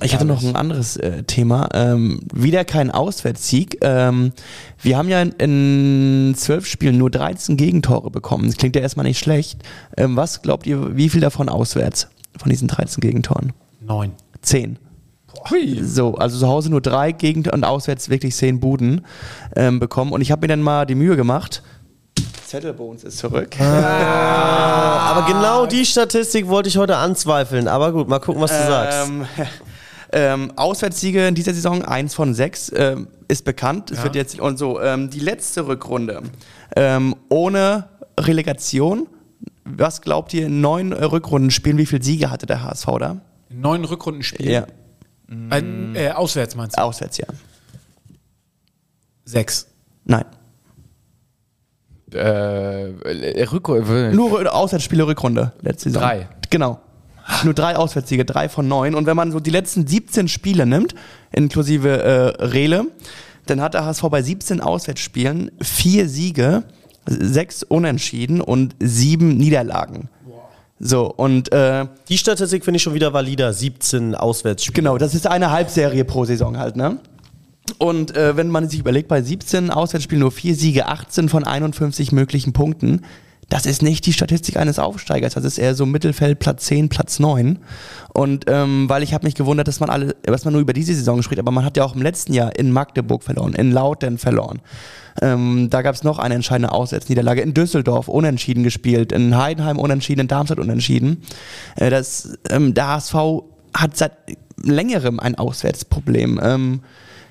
Ich hatte noch ein anderes äh, Thema. Ähm, wieder kein Auswärtssieg. Ähm, wir haben ja in, in zwölf Spielen nur 13 Gegentore bekommen. Das klingt ja erstmal nicht schlecht. Ähm, was glaubt ihr, wie viel davon auswärts? Von diesen 13 Gegentoren? Neun. Zehn. Hui. So, also zu Hause nur drei Gegend und auswärts wirklich zehn Buden ähm, bekommen. Und ich habe mir dann mal die Mühe gemacht. Zettelbones ist zurück. Aber genau die Statistik wollte ich heute anzweifeln. Aber gut, mal gucken, was du sagst. [laughs] Ähm, Auswärtssiege in dieser Saison, eins von sechs, ähm, ist bekannt. Es wird jetzt und so. Ähm, die letzte Rückrunde ähm, ohne Relegation. Was glaubt ihr, in neun äh, Rückrunden spielen, wie viele Siege hatte der HSV da? Neun Rückrundenspiele. Ja, Ein, äh, auswärts meinst du? auswärts, ja. Sechs. Nein. Äh, Rückrunde. Nur Auswärtsspiele Rückrunde letzte Saison. Drei. Genau. Nur drei Auswärtssiege, drei von neun. Und wenn man so die letzten 17 Spiele nimmt, inklusive äh, Rele, dann hat der HSV bei 17 Auswärtsspielen vier Siege, sechs Unentschieden und sieben Niederlagen. So, und äh, Die Statistik finde ich schon wieder valider. 17 Auswärtsspiele. Genau, das ist eine Halbserie pro Saison halt, ne? Und äh, wenn man sich überlegt, bei 17 Auswärtsspielen nur vier Siege, 18 von 51 möglichen Punkten, das ist nicht die Statistik eines Aufsteigers, das ist eher so Mittelfeld, Platz 10, Platz 9. Und ähm, weil ich habe mich gewundert, dass man alle, dass man nur über diese Saison spricht, aber man hat ja auch im letzten Jahr in Magdeburg verloren, in Lautern verloren. Ähm, da gab es noch eine entscheidende Auswärtsniederlage. In Düsseldorf unentschieden gespielt, in Heidenheim unentschieden, in Darmstadt unentschieden. Äh, das, ähm, der HSV hat seit längerem ein Auswärtsproblem. Ähm,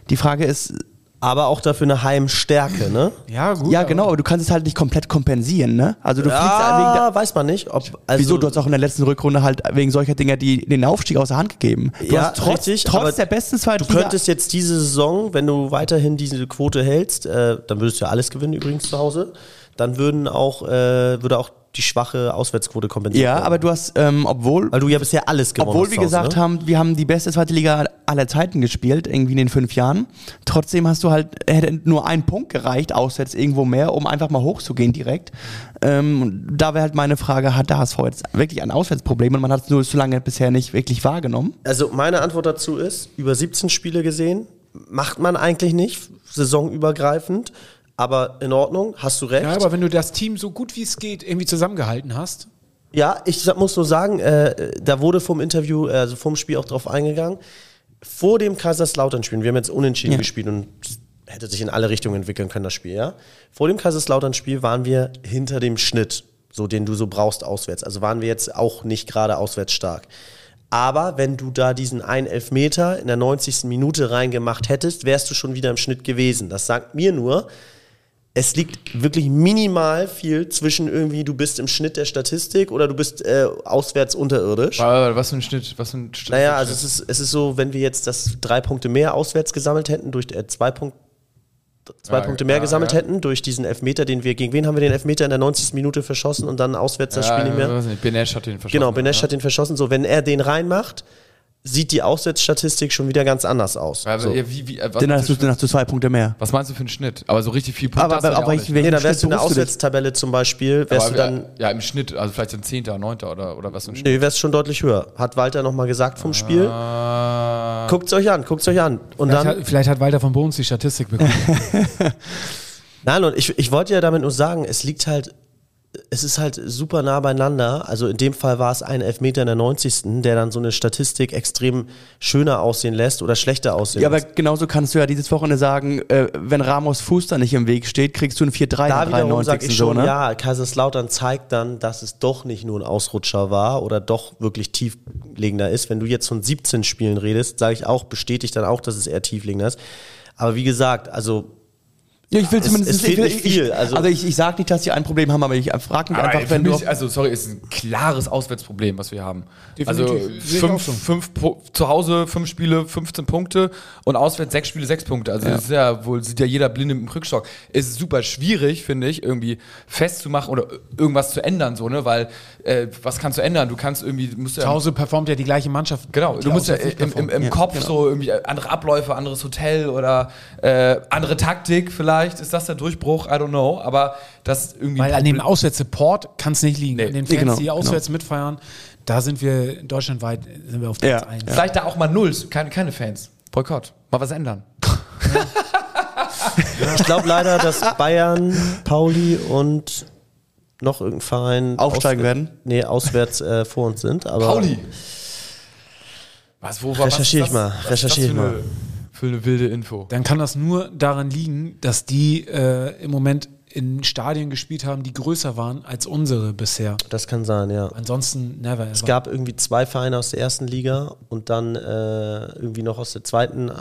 die Frage ist, Aber auch dafür eine Heimstärke, ne? Ja, gut. ja genau, aber du kannst es halt nicht komplett kompensieren, ne? Also du fliegst halt wegen der, Ja, weiß man nicht. Ob, also, Wieso? Du hast auch in der letzten Rückrunde halt wegen solcher Dinger die, den Aufstieg aus der Hand gegeben. Du Ja, hast trotz, richtig, aber trotz der besten Du Zweitliga... könntest jetzt diese Saison, wenn du weiterhin diese Quote hältst, äh, dann würdest du ja alles gewinnen übrigens zu Hause, dann würden auch, äh, würde auch die schwache Auswärtsquote kompensiert ja, aber du hast, ähm, obwohl... Weil du ja bisher alles gewonnen Obwohl hast. wir gesagt ne? haben, wir haben die beste zweite Liga aller Zeiten gespielt, irgendwie in den fünf Jahren. Trotzdem hast du halt, hätte nur ein Punkt gereicht, auswärts irgendwo mehr, um einfach mal hochzugehen direkt. Ähm, da wäre halt meine Frage, hat der HSV jetzt wirklich ein Auswärtsproblem und man hat es nur so lange bisher nicht wirklich wahrgenommen? Also meine Antwort dazu ist, über 17 Spiele gesehen, macht man eigentlich nicht, saisonübergreifend, aber in Ordnung, hast du recht. Ja, aber wenn du das Team so gut wie es geht irgendwie zusammengehalten hast, Ja, ich muss nur sagen, äh, da wurde vom Interview, also vom Spiel auch drauf eingegangen. Vor dem Kaiserslautern-Spiel, wir haben jetzt unentschieden Ja. gespielt und hätte sich in alle Richtungen entwickeln können, das Spiel, ja. Vor dem Kaiserslautern-Spiel waren wir hinter dem Schnitt. so den du so brauchst auswärts. Also waren wir jetzt auch nicht gerade auswärts stark. Aber wenn du da diesen einen Elfmeter in der 90. Minute reingemacht hättest, wärst du schon wieder im Schnitt gewesen. Das sagt mir nur, es liegt wirklich minimal viel zwischen irgendwie, du bist im Schnitt der Statistik oder du bist äh, auswärts unterirdisch. Was für ein Schnitt? Was für ein Schnitt? Naja, also es ist, es ist so, wenn wir jetzt das drei Punkte mehr auswärts gesammelt hätten, durch äh, zwei, Punkt, zwei Ja, Punkte mehr ja, gesammelt ja. hätten, durch diesen Elfmeter, den wir, gegen wen haben wir den Elfmeter in der 90. Minute verschossen und dann auswärts das Spiel nicht mehr? weiß nicht, Benesch hat den verschossen. Genau, Benesch hat den verschossen. So, wenn er den reinmacht, sieht die Auswärtsstatistik schon wieder ganz anders aus. Ja, so. ja, wie, wie, was, Dann meinst hast du, du dann für, hast du zwei Punkte mehr. was meinst du für einen Schnitt? Aber so richtig viel Punkte Aber- hast du aber- ja aber auch ich nicht. Nee, da wärst du in der du? Auswärtstabelle zum Beispiel, wärst Aber du dann, ja, im Schnitt, also vielleicht ein Zehnter, Neunter oder, oder was ein Schnitt. nee, wärst schon deutlich höher. Hat Walter nochmal gesagt vom Spiel. Ah, Guckt's euch an, guckt's euch an. Und Vielleicht, dann, hat, vielleicht hat Walter von Bones die Statistik bekommen. [laughs] Nein, und ich, ich wollte ja damit nur sagen, es liegt halt, es ist halt super nah beieinander. Also in dem Fall war es ein Elfmeter in der 90. der dann so eine Statistik extrem schöner aussehen lässt oder schlechter aussehen Ja, aber lässt. genauso kannst du ja dieses Wochenende sagen, äh, wenn Ramos Fuß da nicht im Weg steht, kriegst du ein 4-3 Da in der wiederum sage 93. ich schon, so, ne? ja, Kaiserslautern zeigt dann, dass es doch nicht nur ein Ausrutscher war oder doch wirklich tieflegender ist. Wenn du jetzt von 17 Spielen redest, sage ich auch, bestätigt dann auch, dass es eher tieflegender ist. Aber wie gesagt, also Ja, ich will Es- zumindest es ich fehlt nicht viel, Ich, also- also, ich, ich sage nicht, dass sie ein Problem haben, aber ich frage mich einfach, wenn du. also sorry, ist ein klares Auswärtsproblem, was wir haben. Definitiv. Also fünf, so. fünf zu Hause fünf Spiele, 15 Punkte und auswärts sechs Spiele, sechs Punkte. Also das ist ja wohl sieht ja jeder blinde im Rückstock. Es ist super schwierig, finde ich, irgendwie festzumachen oder irgendwas zu ändern, so ne, weil äh, was kannst du ändern? Du kannst irgendwie musst ja Zu Hause performt ja die gleiche Mannschaft. Genau, du musst ja im, im, im Ja, Kopf genau. so irgendwie andere Abläufe, anderes Hotel oder äh, andere Taktik vielleicht. Ist das der Durchbruch? I don't know. Aber das irgendwie. Weil an dem Auswärtssupport kann es nicht liegen. Nee. An den Nee, Fans, genau, die auswärts mitfeiern, da sind wir deutschlandweit sind wir auf Ja, Platz 1. Vielleicht da auch mal Nulls, keine, keine Fans. Boykott. Mal was ändern. [laughs] Ich glaube leider, dass Bayern, Pauli und noch irgendein Verein Aufsteigen werden? Nee, auswärts äh, vor uns sind. Aber Pauli. Was, wo, Recherchiere ich mal, recherchiere ich mal. Für eine wilde Info. Dann kann das nur daran liegen, dass die äh, im Moment in Stadien gespielt haben, die größer waren als unsere bisher. Das kann sein, ja. Ansonsten never Es ever. gab irgendwie zwei Vereine aus der ersten Liga und dann äh, irgendwie noch aus der zweiten, äh,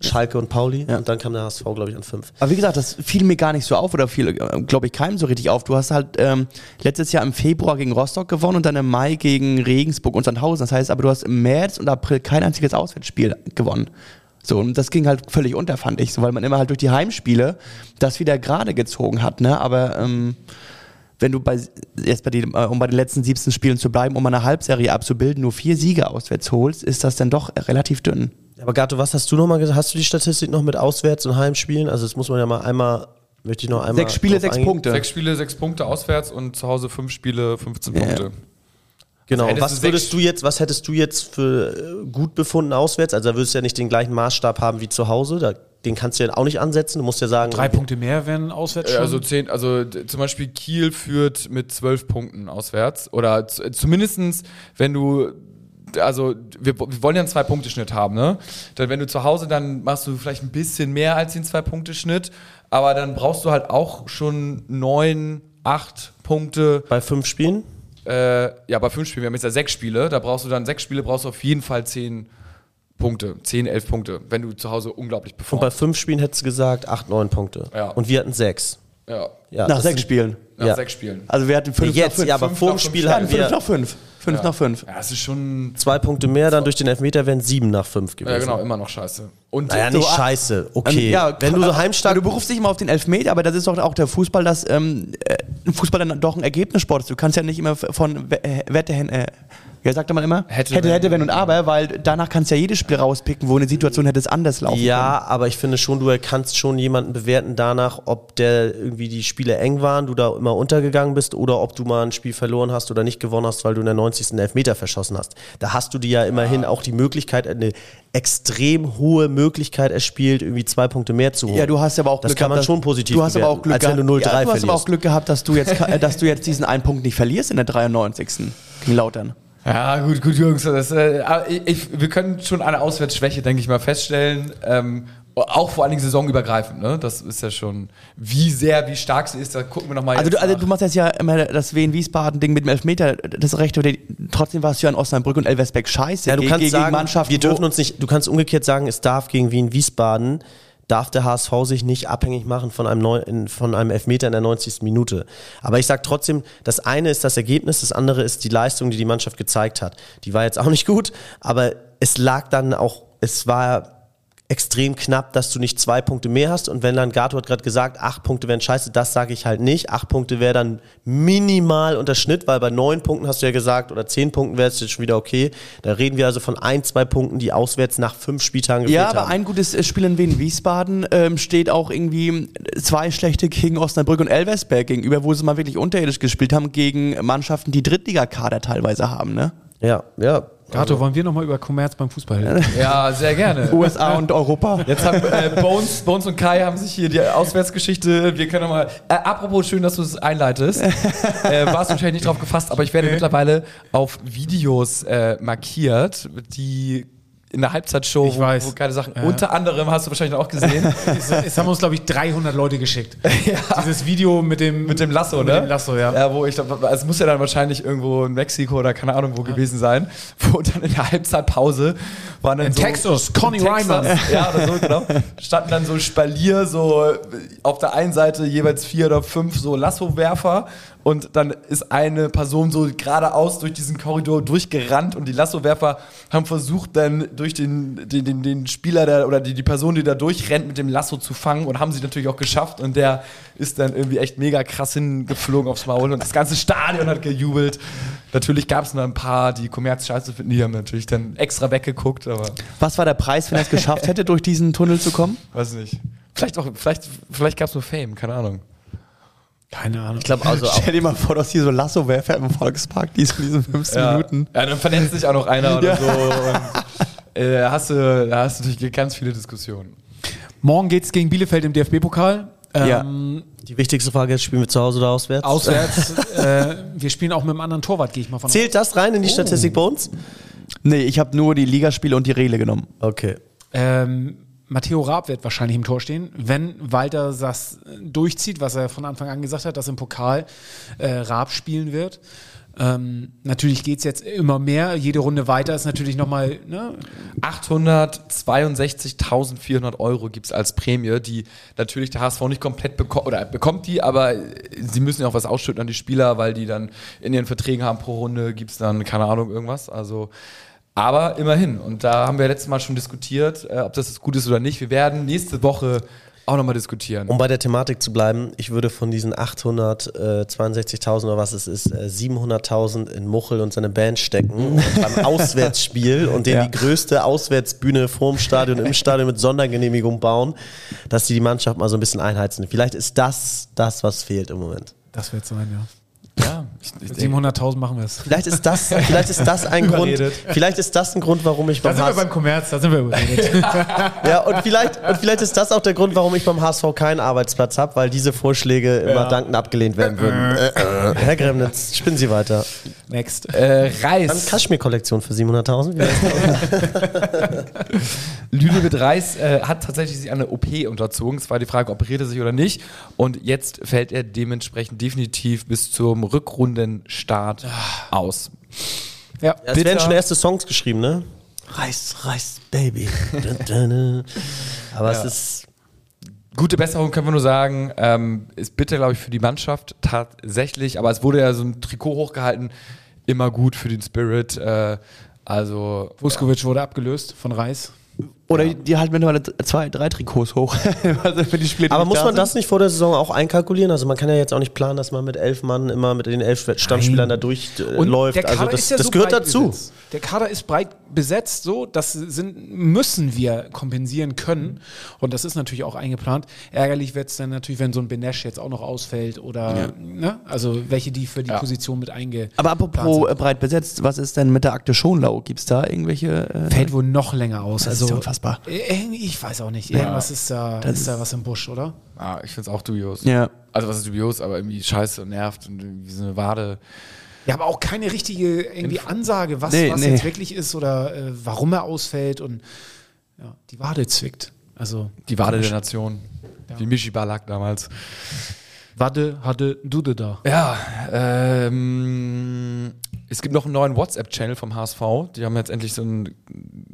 Schalke und Pauli. Ja. Und dann kam der HSV, glaube ich, an fünf. Aber wie gesagt, das fiel mir gar nicht so auf oder fiel, glaube ich, keinem so richtig auf. Du hast halt ähm, letztes Jahr im Februar gegen Rostock gewonnen und dann im Mai gegen Regensburg und Sandhausen. Das heißt aber, du hast im März und April kein einziges Auswärtsspiel gewonnen. So, und das ging halt völlig unter, fand ich, so, weil man immer halt durch die Heimspiele das wieder gerade gezogen hat, ne? Aber ähm, wenn du bei, jetzt bei den, äh, um bei den letzten 17 Spielen zu bleiben, um eine Halbserie abzubilden, nur vier Siege auswärts holst, ist das dann doch relativ dünn. Aber Gato, was hast du nochmal gesagt? Hast du die Statistik noch mit Auswärts- und Heimspielen? Also das muss man ja mal einmal, möchte ich noch einmal. Sechs Spiele, sechs. Punkte. Sechs Spiele, sechs Punkte auswärts und zu Hause fünf Spiele, 15 Ja. Punkte. Genau. Also was würdest du jetzt, was hättest du jetzt für äh, gut befunden auswärts? Also da würdest du ja nicht den gleichen Maßstab haben wie zu Hause. Da, den kannst du ja auch nicht ansetzen. Du musst ja sagen, Drei Punkte mehr wären auswärts schon. Also zehn, also zum Beispiel Kiel führt mit zwölf Punkten auswärts. Oder zumindestens, wenn du, also wir, wir wollen ja einen Zwei-Punkte-Schnitt haben, ne? Dann, wenn du zu Hause, dann machst du vielleicht ein bisschen mehr als den Zwei-Punkte-Schnitt, aber dann brauchst du halt auch schon neun, acht Punkte. bei fünf Spielen. Äh, ja, bei fünf Spielen, wir haben jetzt ja sechs Spiele, da brauchst du dann sechs Spiele, brauchst du auf jeden Fall zehn Punkte, zehn, elf Punkte, wenn du zu Hause unglaublich Und bei performst. fünf Spielen hättest du gesagt, acht, neun Punkte. Ja. Und wir hatten sechs. Ja, Ja, Nach sechs Spielen. nach Ja. sechs Spielen. Also wir hatten fünf Jetzt, nach fünf. ja, aber fünf vor dem fünf Spiel hatten fünf wir nach fünf. Fünf nach fünf. Ja, es ist schon zwei Punkte mehr, dann durch den Elfmeter wären sieben nach fünf gewesen. Ja, genau, immer noch scheiße. Und Naja, So, nicht ah, scheiße. Okay. Ähm, ja, Wenn du so heimstark Du berufst dich immer auf den Elfmeter, aber das ist doch auch der Fußball, dass ähm, äh, Fußball dann doch ein Ergebnissport ist. Du kannst ja nicht immer von äh, Wette, äh, ja, sagte man immer? Hätte, hätte, wenn. hätte, wenn und aber, weil danach kannst du ja jedes Spiel rauspicken, wo eine Situation hätte es anders laufen Ja, aber ich finde schon, du kannst schon jemanden bewerten danach, ob der irgendwie die Spiele eng waren, du da immer untergegangen bist oder ob du mal ein Spiel verloren hast oder nicht gewonnen hast, weil du in der 90. Elfmeter verschossen hast. Da hast du dir ja immerhin auch die Möglichkeit, eine extrem hohe Möglichkeit erspielt, irgendwie zwei Punkte mehr zu holen. Ja, du hast aber auch das Glück kann man gehabt, schon positiv du hast aber auch Glück als wenn du 0-3 gehabt, ja, Du hast aber auch. Glück gehabt, dass du jetzt, [laughs] dass du jetzt diesen einen Punkt nicht verlierst in der 93. gegen Lautern. Ja, gut, gut, Jungs. Das, äh, aber ich, wir können schon eine Auswärtsschwäche, denke ich mal, feststellen. Ähm, Auch vor allen Dingen saisonübergreifend, ne? Das ist ja schon, wie sehr, wie stark sie ist, da gucken wir nochmal Also du, also du machst jetzt ja immer das Wien-Wiesbaden-Ding mit dem Elfmeter, das Recht, trotzdem warst du ja in Osnabrück und Elversberg scheiße. Ja, du ge- kannst gegen sagen, wir dürfen uns nicht, du kannst umgekehrt sagen, es darf gegen Wien Wiesbaden, darf der HSV sich nicht abhängig machen von einem, Neu von einem Elfmeter in der 90. Minute. Aber ich sage trotzdem, das eine ist das Ergebnis, das andere ist die Leistung, die die Mannschaft gezeigt hat. Die war jetzt auch nicht gut, aber es lag dann auch, es war extrem knapp, dass du nicht zwei Punkte mehr hast. Und wenn dann, Gato hat gerade gesagt, acht Punkte wären scheiße, das sage ich halt nicht. Acht Punkte wäre dann minimal unter Schnitt, weil bei neun Punkten hast du ja gesagt, oder zehn Punkten wäre es jetzt schon wieder okay. Da reden wir also von ein, zwei Punkten, die auswärts nach fünf Spieltagen gefehlt Ja, aber haben. ein gutes äh, Spiel in Wien-Wiesbaden ähm, steht auch irgendwie zwei schlechte gegen Osnabrück und Elversberg gegenüber, wo sie mal wirklich unterirdisch gespielt haben, gegen Mannschaften, die Drittligakader teilweise haben, ne? ja, ja. Gato, wollen wir nochmal über Kommerz beim Fußball reden? [laughs] Ja, sehr gerne. [laughs] USA und Europa. Jetzt haben äh, Bones, Bones und Kai haben sich hier die Auswärtsgeschichte. Wir können nochmal. Äh, apropos, schön, dass du es einleitest. [laughs] äh, warst du wahrscheinlich nicht drauf gefasst, aber ich werde mittlerweile auf Videos äh, markiert, die in der Halbzeitshow, Ich weiß. wo, wo geile Sachen. Ja. Unter anderem hast du wahrscheinlich auch gesehen [laughs] Es, es haben uns, glaube ich, 300 Leute geschickt. [laughs] Dieses Video mit dem, mit dem Lasso, mit ne? dem Lasso, ja. Ja, wo ich glaube, es muss ja dann wahrscheinlich irgendwo in Mexiko oder keine Ahnung wo gewesen sein, [laughs] wo dann in der Halbzeitpause waren dann In so Texas, Conny Ryman. Ja, oder so, genau. Standen dann so Spalier, so auf der einen Seite jeweils vier oder fünf so Lassowerfer und dann ist eine Person so geradeaus durch diesen Korridor durchgerannt und die Lassowerfer haben versucht dann durch den, den, den, den Spieler der, oder die, die Person, die da durchrennt, mit dem Lasso zu fangen und haben sie natürlich auch geschafft und der ist dann irgendwie echt mega krass hingeflogen aufs Maul und das ganze Stadion hat gejubelt. Natürlich gab es noch ein paar, die Kommerz scheiße finden, die haben natürlich dann extra weggeguckt, aber Was war der Preis, wenn er es geschafft hätte, durch diesen Tunnel zu kommen? weiß nicht. Vielleicht auch, vielleicht, vielleicht gab es nur Fame, keine Ahnung. Keine Ahnung. Ich glaube also. [laughs] Stell dir mal vor, dass hier so Lasso-Werfer im Volkspark, die so in diesen 15 Minuten. Ja, dann verletzt sich auch noch einer oder Ja. so. Und, äh, hast du, da hast du natürlich ganz viele Diskussionen. Morgen geht es gegen Bielefeld im DFB-Pokal. Ja. Ähm, Die wichtigste Frage ist, spielen wir zu Hause oder auswärts? Auswärts. [laughs] äh, wir spielen auch mit einem anderen Torwart, gehe ich mal von aus. Zählt das rein in die Statistik bei uns? Nee, ich habe nur die Ligaspiele und die Rele genommen. Okay. Ähm, Matteo Raab wird wahrscheinlich im Tor stehen, wenn Walter das durchzieht, was er von Anfang an gesagt hat, dass im Pokal äh, Raab spielen wird. Ähm, natürlich geht es jetzt immer mehr. Jede Runde weiter ist natürlich nochmal. Ne? 862.400 Euro gibt es als Prämie, die natürlich der HSV nicht komplett bekommt, oder bekommt die, aber sie müssen ja auch was ausschütten an die Spieler, weil die dann in ihren Verträgen haben, pro Runde gibt es dann, keine Ahnung, irgendwas. Also, aber immerhin. Und da haben wir letztes Mal schon diskutiert, äh, ob das jetzt gut ist oder nicht. Wir werden nächste Woche auch nochmal diskutieren. Um bei der Thematik zu bleiben, ich würde von diesen 862.000 oder was es ist, äh, 700.000 in Muchel und seine Band stecken und [laughs] beim Auswärtsspiel und den Ja. die größte Auswärtsbühne vorm Stadion, im Stadion mit Sondergenehmigung bauen, dass die die Mannschaft mal so ein bisschen einheizen. Vielleicht ist das das, was fehlt im Moment. Das wird sein, ja. Ja, ich, ich Mit denke, 700.000 machen wir es. Vielleicht ist das, vielleicht ist das ein Grund, vielleicht ist das ein Grund, warum ich Da beim sind wir HSV beim Kommerz, da sind wir überredet. [laughs] Ja, und vielleicht, und vielleicht ist das auch der Grund, warum ich beim HSV keinen Arbeitsplatz habe, weil diese Vorschläge immer dankend abgelehnt werden würden. Äh, äh. Herr Gremnitz, spinnen Sie weiter. Next. äh, Dann Reis. Kaschmir-Kollektion für 700.000. Wie [laughs] Lüneburg Reis äh, hat tatsächlich sich eine OP unterzogen. Es war die Frage, operiert er sich oder nicht. Und jetzt fällt er dementsprechend definitiv bis zum Rückrundenstart aus. Ja. Ja, es werden schon erste Songs geschrieben, ne? Reis, Reis, Baby. [laughs] Aber es ist. Gute Besserung können wir nur sagen. Ähm, ist bitter, glaube ich, für die Mannschaft tatsächlich. Aber es wurde ja so ein Trikot hochgehalten. Immer gut für den Spirit. Äh, also Vuskovic wurde abgelöst von Reis. Oder die halten mittlerweile zwei, drei Trikots hoch. [laughs] also für die die Aber muss da man sind. das nicht vor der Saison auch einkalkulieren? Also man kann ja jetzt auch nicht planen, dass man mit elf Mann immer mit den elf Stammspielern da durchläuft. Kader also das, ja das so gehört dazu. Besetzt. Der Kader ist breit besetzt, so das sind, müssen wir kompensieren können. Und das ist natürlich auch eingeplant. Ärgerlich wird es dann natürlich, wenn so ein Benesch jetzt auch noch ausfällt oder ne? also welche, die für die Ja. Position mit einge. Aber apropos äh, breit besetzt, was ist denn mit der Akte Schonlau? Gibt es da irgendwelche. Äh, Fällt wohl noch länger aus. Das ist also ja unfassbar. Äh, Ich weiß auch nicht. Irgendwas ist da, Das ist da was im Busch, oder? ah, ich finde es auch dubios. Ja. Also was ist dubios, aber irgendwie scheiße und nervt und irgendwie so eine Wade. Ja, aber auch keine richtige irgendwie Ansage, was, Nee, was nee. jetzt wirklich ist oder äh, warum er ausfällt und ja, die Wade zwickt. Also, Die Wade der Nation. Wie Michi Balak damals. Wadde hatte Dude da. Ja, ähm, es gibt noch einen neuen WhatsApp-Channel vom HSV. Die haben jetzt endlich so einen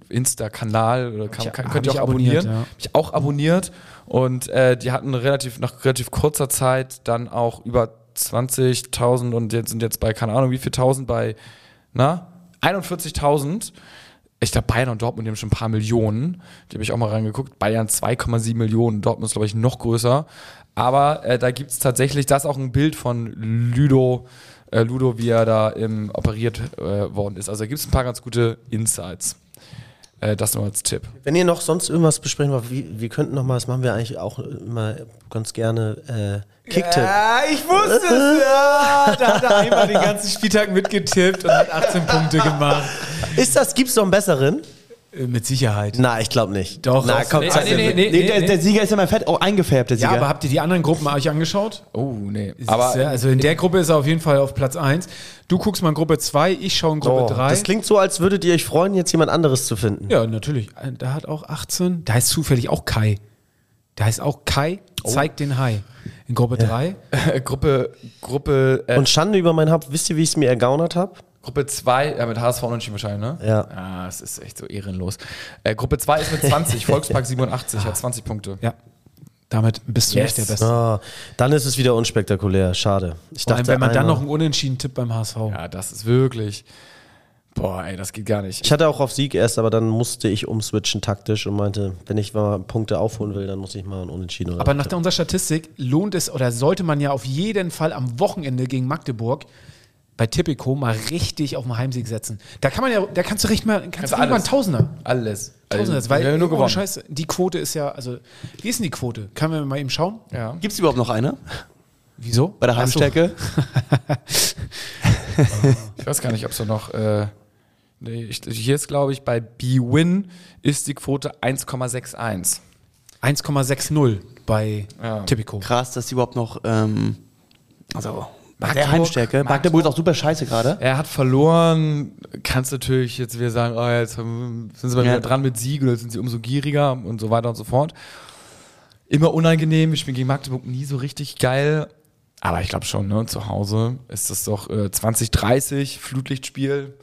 Insta-Kanal oder kann, ich- kann, hab könnt ihr auch abonnieren. ja. Hab ich auch abonniert und äh, die hatten relativ nach relativ kurzer Zeit dann auch über 20.000 und jetzt sind jetzt bei keine Ahnung wie viel tausend bei na 41.000. Ich glaube, Bayern und Dortmund die haben schon ein paar Millionen. Die habe ich auch mal reingeguckt. Bayern 2,7 Millionen. Dortmund ist, glaube ich, noch größer. Aber äh, da gibt es tatsächlich, das ist auch ein Bild von Ludo, äh, Ludo, wie er da im, operiert äh, worden ist. Also da gibt es ein paar ganz gute Insights. Äh, das nur als Tipp. Wenn ihr noch sonst irgendwas besprechen wollt, wie, wir könnten noch mal, das machen wir eigentlich auch immer ganz gerne, äh, Kicktipp. Ja, ich wusste es, ja. Da hat er einmal den ganzen Spieltag mitgetippt und hat 18 Punkte gemacht. Ist das, gibt's noch einen besseren? Äh, Mit Sicherheit. Na, ich glaube nicht. Doch, Na, komm, Nee, nee, nee, nee. Nee, der, der Sieger ist ja mal fett auch eingefärbt, der Ja, Sieger. aber habt ihr die anderen Gruppen euch angeschaut? Oh, nee. Aber Aber also in der Gruppe ist er auf jeden Fall auf Platz 1. Du guckst mal in Gruppe 2, ich schaue in Gruppe Oh, 3. das klingt so, als würdet ihr euch freuen, jetzt jemand anderes zu finden. ja, natürlich. Äh, Da hat auch 18. Da heißt zufällig auch Kai. Da heißt auch Kai, zeigt den Hai. In Gruppe 3. [laughs] Gruppe, Gruppe, äh, Und Schande über mein Haupt, wisst ihr, wie ich es mir ergaunert habe? Gruppe 2, ja, mit HSV unentschieden wahrscheinlich, ne? Ja. Ah, es ist echt so ehrenlos. Äh, Gruppe 2 ist mit 20, [laughs] Volkspark 87, hat 20 Punkte. Ja. Damit bist du Yes. nicht der Beste. Ah, dann ist es wieder unspektakulär. Schade. Ich allem, wenn man dann einmal- noch einen Unentschieden tippt beim HSV. Ja, das ist wirklich. Boah, ey, das geht gar nicht. Ich hatte auch auf Sieg erst, aber dann musste ich umswitchen taktisch und meinte, wenn ich mal Punkte aufholen will, dann muss ich mal einen Unentschieden oder Aber nach der, unserer Statistik lohnt es oder sollte man ja auf jeden Fall am Wochenende gegen Magdeburg bei Tipico mal richtig auf den Heimsieg setzen. Da kann man ja, da kannst du richtig mal, kannst Kannst du mal alles. Tausender. Alles. Tausender, Also, weil haben nur gewonnen. Scheiße, die Quote ist ja, also, wie ist denn die Quote? Können wir mal eben schauen? Ja. Gibt es überhaupt noch eine? Wieso? Bei der. Heimstärke? [laughs] Ich weiß gar nicht, ob es noch. Äh, nee, ich, hier ist, glaube ich, bei B-Win ist die Quote 1,61. 1,60 bei Ja. Tipico. Krass, dass die überhaupt noch. Ähm, also, Magdeburg- Heimstärke. Magdeburg ist auch super scheiße gerade. Er hat verloren. Kannst natürlich jetzt wieder sagen, oh, jetzt sind sie mal Ja. wieder dran mit Sieg oder sind sie umso gieriger und so weiter und so fort. Immer unangenehm. Wir spielen gegen Magdeburg nie so richtig geil. Aber ich glaube schon, ne? Zu Hause ist das doch äh, 2030, Flutlichtspiel.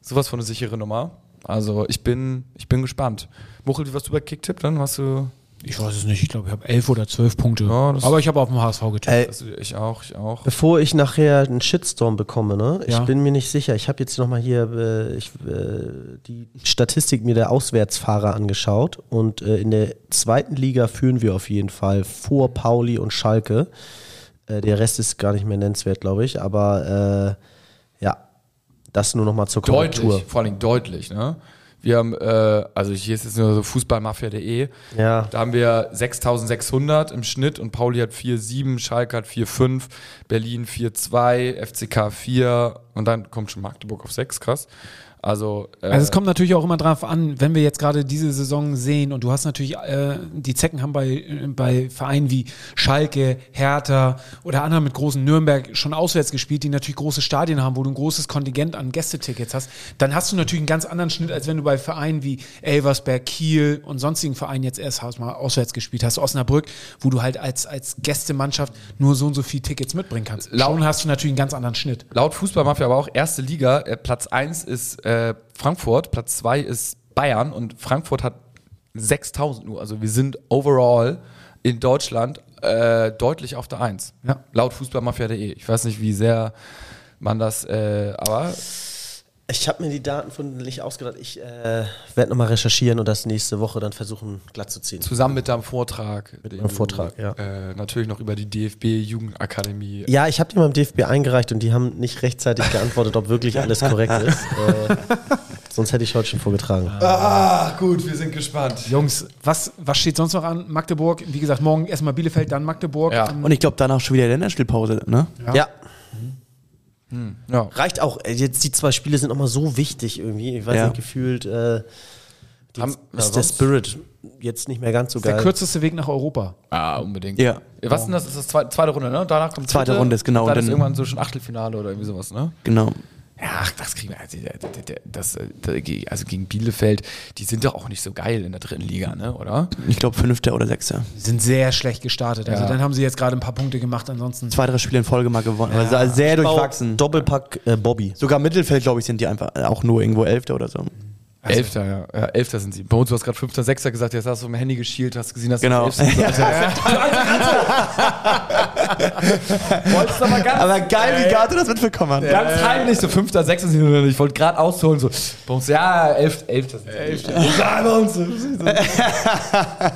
Sowas von eine sichere Nummer. Also ich bin, ich bin gespannt. Muchel, warst du bei Kicktipp dann? Hast du. Ich weiß es nicht, ich glaube, ich habe 11 oder 12 Punkte. Ja, das- Aber ich habe auf dem HSV getippt. Ey, Also ich auch, ich auch. Bevor ich nachher einen Shitstorm bekomme, ne? Ich Ja. bin mir nicht sicher. Ich habe jetzt nochmal hier äh, ich, äh, die Statistik mir der Auswärtsfahrer angeschaut und äh, in der zweiten Liga führen wir auf jeden Fall vor Pauli und Schalke. Äh, der Rest ist gar nicht mehr nennenswert, glaube ich. Aber äh, ja, das nur nochmal zur Korrektur. Deutlich, vor allem deutlich, ne? Wir haben, äh, also hier ist jetzt nur so fußballmafia.de. Ja. Da haben wir 6600 im Schnitt und Pauli hat 4,7, Schalke hat 4,5, Berlin 4,2, FCK 4 und dann kommt schon Magdeburg auf 6, krass. Also, äh, Also es kommt natürlich auch immer drauf an, wenn wir jetzt gerade diese Saison sehen und du hast natürlich, äh, die Zecken haben bei, äh, bei Vereinen wie Schalke, Hertha oder anderen mit großen Nürnberg schon auswärts gespielt, die natürlich große Stadien haben, wo du ein großes Kontingent an Gästetickets hast, dann hast du natürlich einen ganz anderen Schnitt, als wenn du bei Vereinen wie Elversberg, Kiel und sonstigen Vereinen jetzt erst mal auswärts gespielt hast, Osnabrück, wo du halt als, als Gästemannschaft nur so und so viele Tickets mitbringen kannst. Schon hast du natürlich einen ganz anderen Schnitt. laut Fußballmafia aber auch erste Liga, äh, Platz 1 ist äh, Frankfurt, Platz 2 ist Bayern und Frankfurt hat 6000 nur. Also wir sind overall in Deutschland äh, deutlich auf der 1. Ja. Laut Fußballmafia.de. Ich weiß nicht, wie sehr man das, äh, aber Ich habe mir die Daten von nicht ausgedacht. Ich äh, werde nochmal recherchieren und das nächste Woche dann versuchen glatt zu ziehen. zusammen mit deinem Vortrag, mit meinem Vortrag, ja. äh, natürlich noch über die DFB-Jugendakademie. Ja, ich habe die beim DFB eingereicht und die haben nicht rechtzeitig geantwortet, ob wirklich alles [laughs] korrekt ist. Äh, sonst hätte ich heute schon vorgetragen. Ah, gut, wir sind gespannt. Jungs, was, was steht sonst noch an? Magdeburg, wie gesagt, morgen erstmal Bielefeld, dann Magdeburg. Ja. Und ich glaube, danach schon wieder Länderspielpause, ne? Ja. Ja. Reicht auch. Äh, Jetzt die zwei Spiele sind nochmal so wichtig irgendwie. Ich weiß Ja. nicht, gefühlt äh, Haben- ist ja, der Spirit jetzt nicht mehr ganz so der geil. kürzeste Weg nach Europa. Ah, unbedingt. Ja. Was ist denn das? Ist das zweite, zweite Runde, ne? Danach kommt Zweite dritte, Runde ist genau, Dann und ist dann- irgendwann so schon Achtelfinale oder irgendwie sowas, ne? Genau. Ach, das kriegen wir. Also, das, das, also gegen Bielefeld, die sind doch auch nicht so geil in der dritten Liga, ne? oder? Ich glaube, fünfter oder sechster. Die sind sehr schlecht gestartet. Also Ja. dann haben sie jetzt gerade ein paar Punkte gemacht, ansonsten. Zwei, drei Spiele in Folge mal gewonnen. Also also sehr durchwachsen. Doppelpack äh, Bobby. Sogar Mittelfeld, glaube ich, sind die einfach auch nur irgendwo Elfter oder so. Elfter, ja. ja. Elfter sind sie. Bei uns, du hast gerade Fünfter, Sechster gesagt, jetzt hast du im Handy geschielt, hast gesehen, dass Genau. das Elfter ist. [laughs] Wolltest du aber ganz, Aber geil, wie Gato das mitbekommen hat. ganz heimlich, so Fünfter, Sechster sind wir. Ich wollte gerade ausholen, so. Bei uns, ja, Elf, Elfter sind sie. Elfter. Ja, bei uns.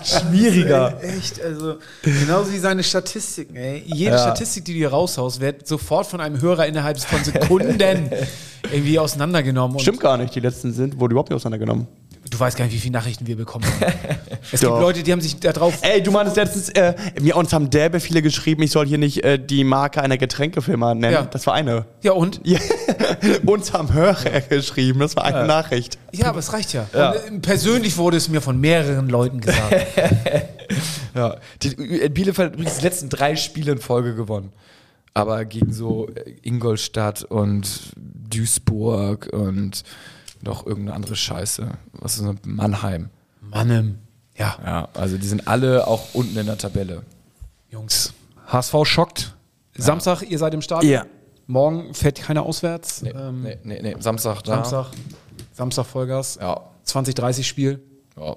Schwieriger. Echt, also genauso wie seine Statistiken, ey. Jede Ja. Statistik, die du hier raushaust, wird sofort von einem Hörer innerhalb von Sekunden [laughs] irgendwie auseinandergenommen. Stimmt gar nicht, die letzten sind, wurde überhaupt nicht auseinandergenommen. Du weißt gar nicht, wie viele Nachrichten wir bekommen haben. [laughs] es Doch. gibt Leute, die haben sich da drauf. Ey, du meinst letztens, äh, mir uns haben derbe viele geschrieben, ich soll hier nicht äh, die Marke einer Getränkefirma nennen. Ja. Das war eine. Ja, und? [laughs] Ja. uns haben Hörer geschrieben, das war eine Nachricht. Ja, aber es reicht ja. Und, äh, persönlich wurde es mir von mehreren Leuten gesagt. [laughs] Ja. Die, in Bielefeld hat übrigens die letzten drei Spiele in Folge gewonnen. Aber gegen so äh, Ingolstadt und Duisburg und noch irgendeine andere Scheiße. Was ist das? Mannheim. Mannem. Ja, Ja, also die sind alle auch unten in der Tabelle. Jungs. HSV schockt. Samstag, ihr seid im Stadion. Ja. Morgen fährt keiner auswärts. Nee, ähm, nee, nee, nee. Samstag da. Samstag. Samstag Vollgas. Ja. 20-30 Spiel. Ja.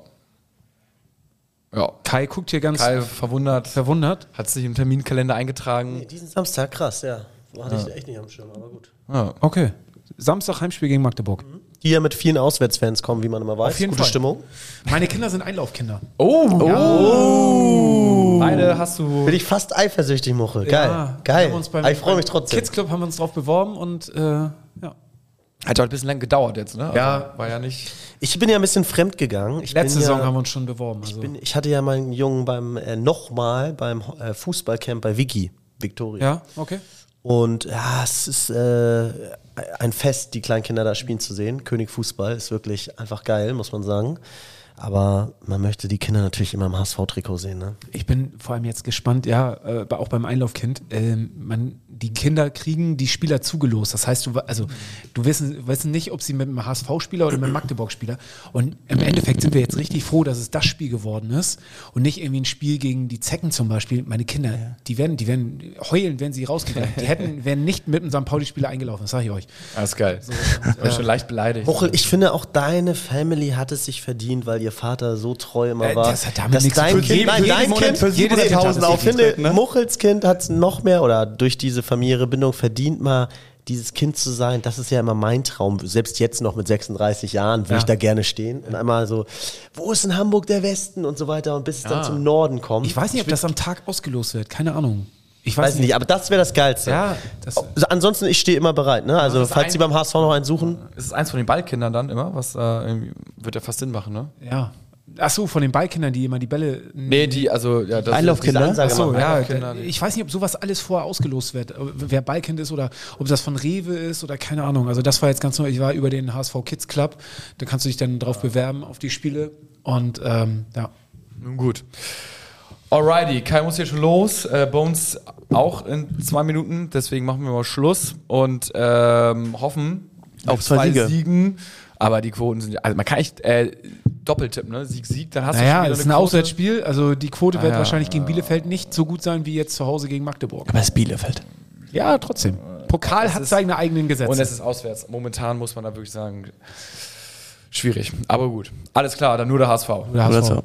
Ja. Kai guckt hier ganz Kai verwundert, verwundert. hat sich im Terminkalender eingetragen. Diesen Samstag, krass, ja. Hatte ich echt nicht am Schirm, aber gut. Ja. Okay. Samstag Heimspiel gegen Magdeburg. Die ja mit vielen Auswärtsfans kommen, wie man immer weiß. Auf jeden Gute Fall. Stimmung. Meine Kinder sind Einlaufkinder. Beide hast du. Bin ich fast eifersüchtig, Muchel. Geil. Ja, wir Geil. haben uns beim- Aber ich freue mich trotzdem. Kids Club haben wir uns drauf beworben und äh, ja. Hat doch ein bisschen lang gedauert jetzt, ne? Also, Ja. War ja nicht. Ich bin ja ein bisschen fremd gegangen. Ich Letzte bin Saison ja, haben wir uns schon beworben. Also. bin, ich hatte ja meinen Jungen beim äh, nochmal beim äh, Fußballcamp bei Vicky, Victoria. ja, okay. Und ja, es ist äh, ein Fest, die kleinen Kinder da spielen zu sehen. König Fußball ist wirklich einfach geil, muss man sagen. Aber man möchte die Kinder natürlich immer im HSV-Trikot sehen. Ne? Ich bin vor allem jetzt gespannt, ja, äh, auch beim Einlaufkind. Ähm, man, die Kinder kriegen die Spieler zugelost. Das heißt, du, also, du wissen, wissen nicht, ob sie mit einem HSV-Spieler oder mit einem Magdeburg-Spieler. Und im Endeffekt sind wir jetzt richtig froh, dass es das Spiel geworden ist und nicht irgendwie ein Spiel gegen die Zecken zum Beispiel. Meine Kinder, die werden, die werden heulen, wenn sie rausgegangen. Die hätten, [laughs] wären nicht mit einem St. Pauli-Spieler eingelaufen, das sage ich euch. Alles geil. Ich bin schon leicht beleidigt. Muchel, ich finde auch deine Family hat es sich verdient, weil ihr Vater so treu immer Äh, war. das hat damit dass nichts zu dein tun. Kind, Jeden- nein, jeden dein Kind, für jedes 700.000 Kind Ich finde, ne? Muchels Kind hat es noch mehr oder durch diese familiäre Bindung verdient mal dieses Kind zu sein, das ist ja immer mein Traum. Selbst jetzt noch mit 36 Jahren würde Ja. ich da gerne stehen und einmal so, wo ist in Hamburg der Westen und so weiter und bis es dann zum Norden kommt. Ich weiß nicht, ob das am Tag ausgelost wird, keine Ahnung. Ich weiß, weiß nicht, aber das wäre das Geilste. Ja, das, Also Ansonsten, ich stehe immer bereit. Ne? Also, ist falls ein- Sie beim HSV noch einen suchen, Ist es eins von den Ballkindern dann immer? Was äh, wird ja fast Sinn machen, ne? ja. Ach so, von den Ballkindern, die immer die Bälle. Nee, die, also, ja, das Einlaufkinder? Ach so, ja. Ich weiß nicht, ob sowas alles vorher ausgelost wird. Wer Ballkind ist oder ob das von Rewe ist oder keine Ahnung. Also das war jetzt ganz neu. Ich war über den HSV Kids Club. Da kannst du dich dann drauf bewerben auf die Spiele. Und ähm, ja. Nun gut. Alrighty, Kai muss hier schon los. Äh, Bones auch in zwei Minuten. Deswegen machen wir mal Schluss und ähm, hoffen Auf zwei Siege. Siegen. Aber die Quoten sind, also man kann echt äh, Doppeltipp, ne? Sieg, Sieg, dann hast du Naja, schon wieder es ist ein Quote. Auswärtsspiel. Also die Quote wird Ah, ja. wahrscheinlich gegen Bielefeld nicht so gut sein wie jetzt zu Hause gegen Magdeburg. Aber es ist Bielefeld. Ja, trotzdem. Pokal Es hat ist- seine eigenen Gesetze. Und es ist auswärts. Momentan muss man da wirklich sagen, schwierig. Aber gut. Alles klar, dann nur der HSV. Der Oder HSV. so.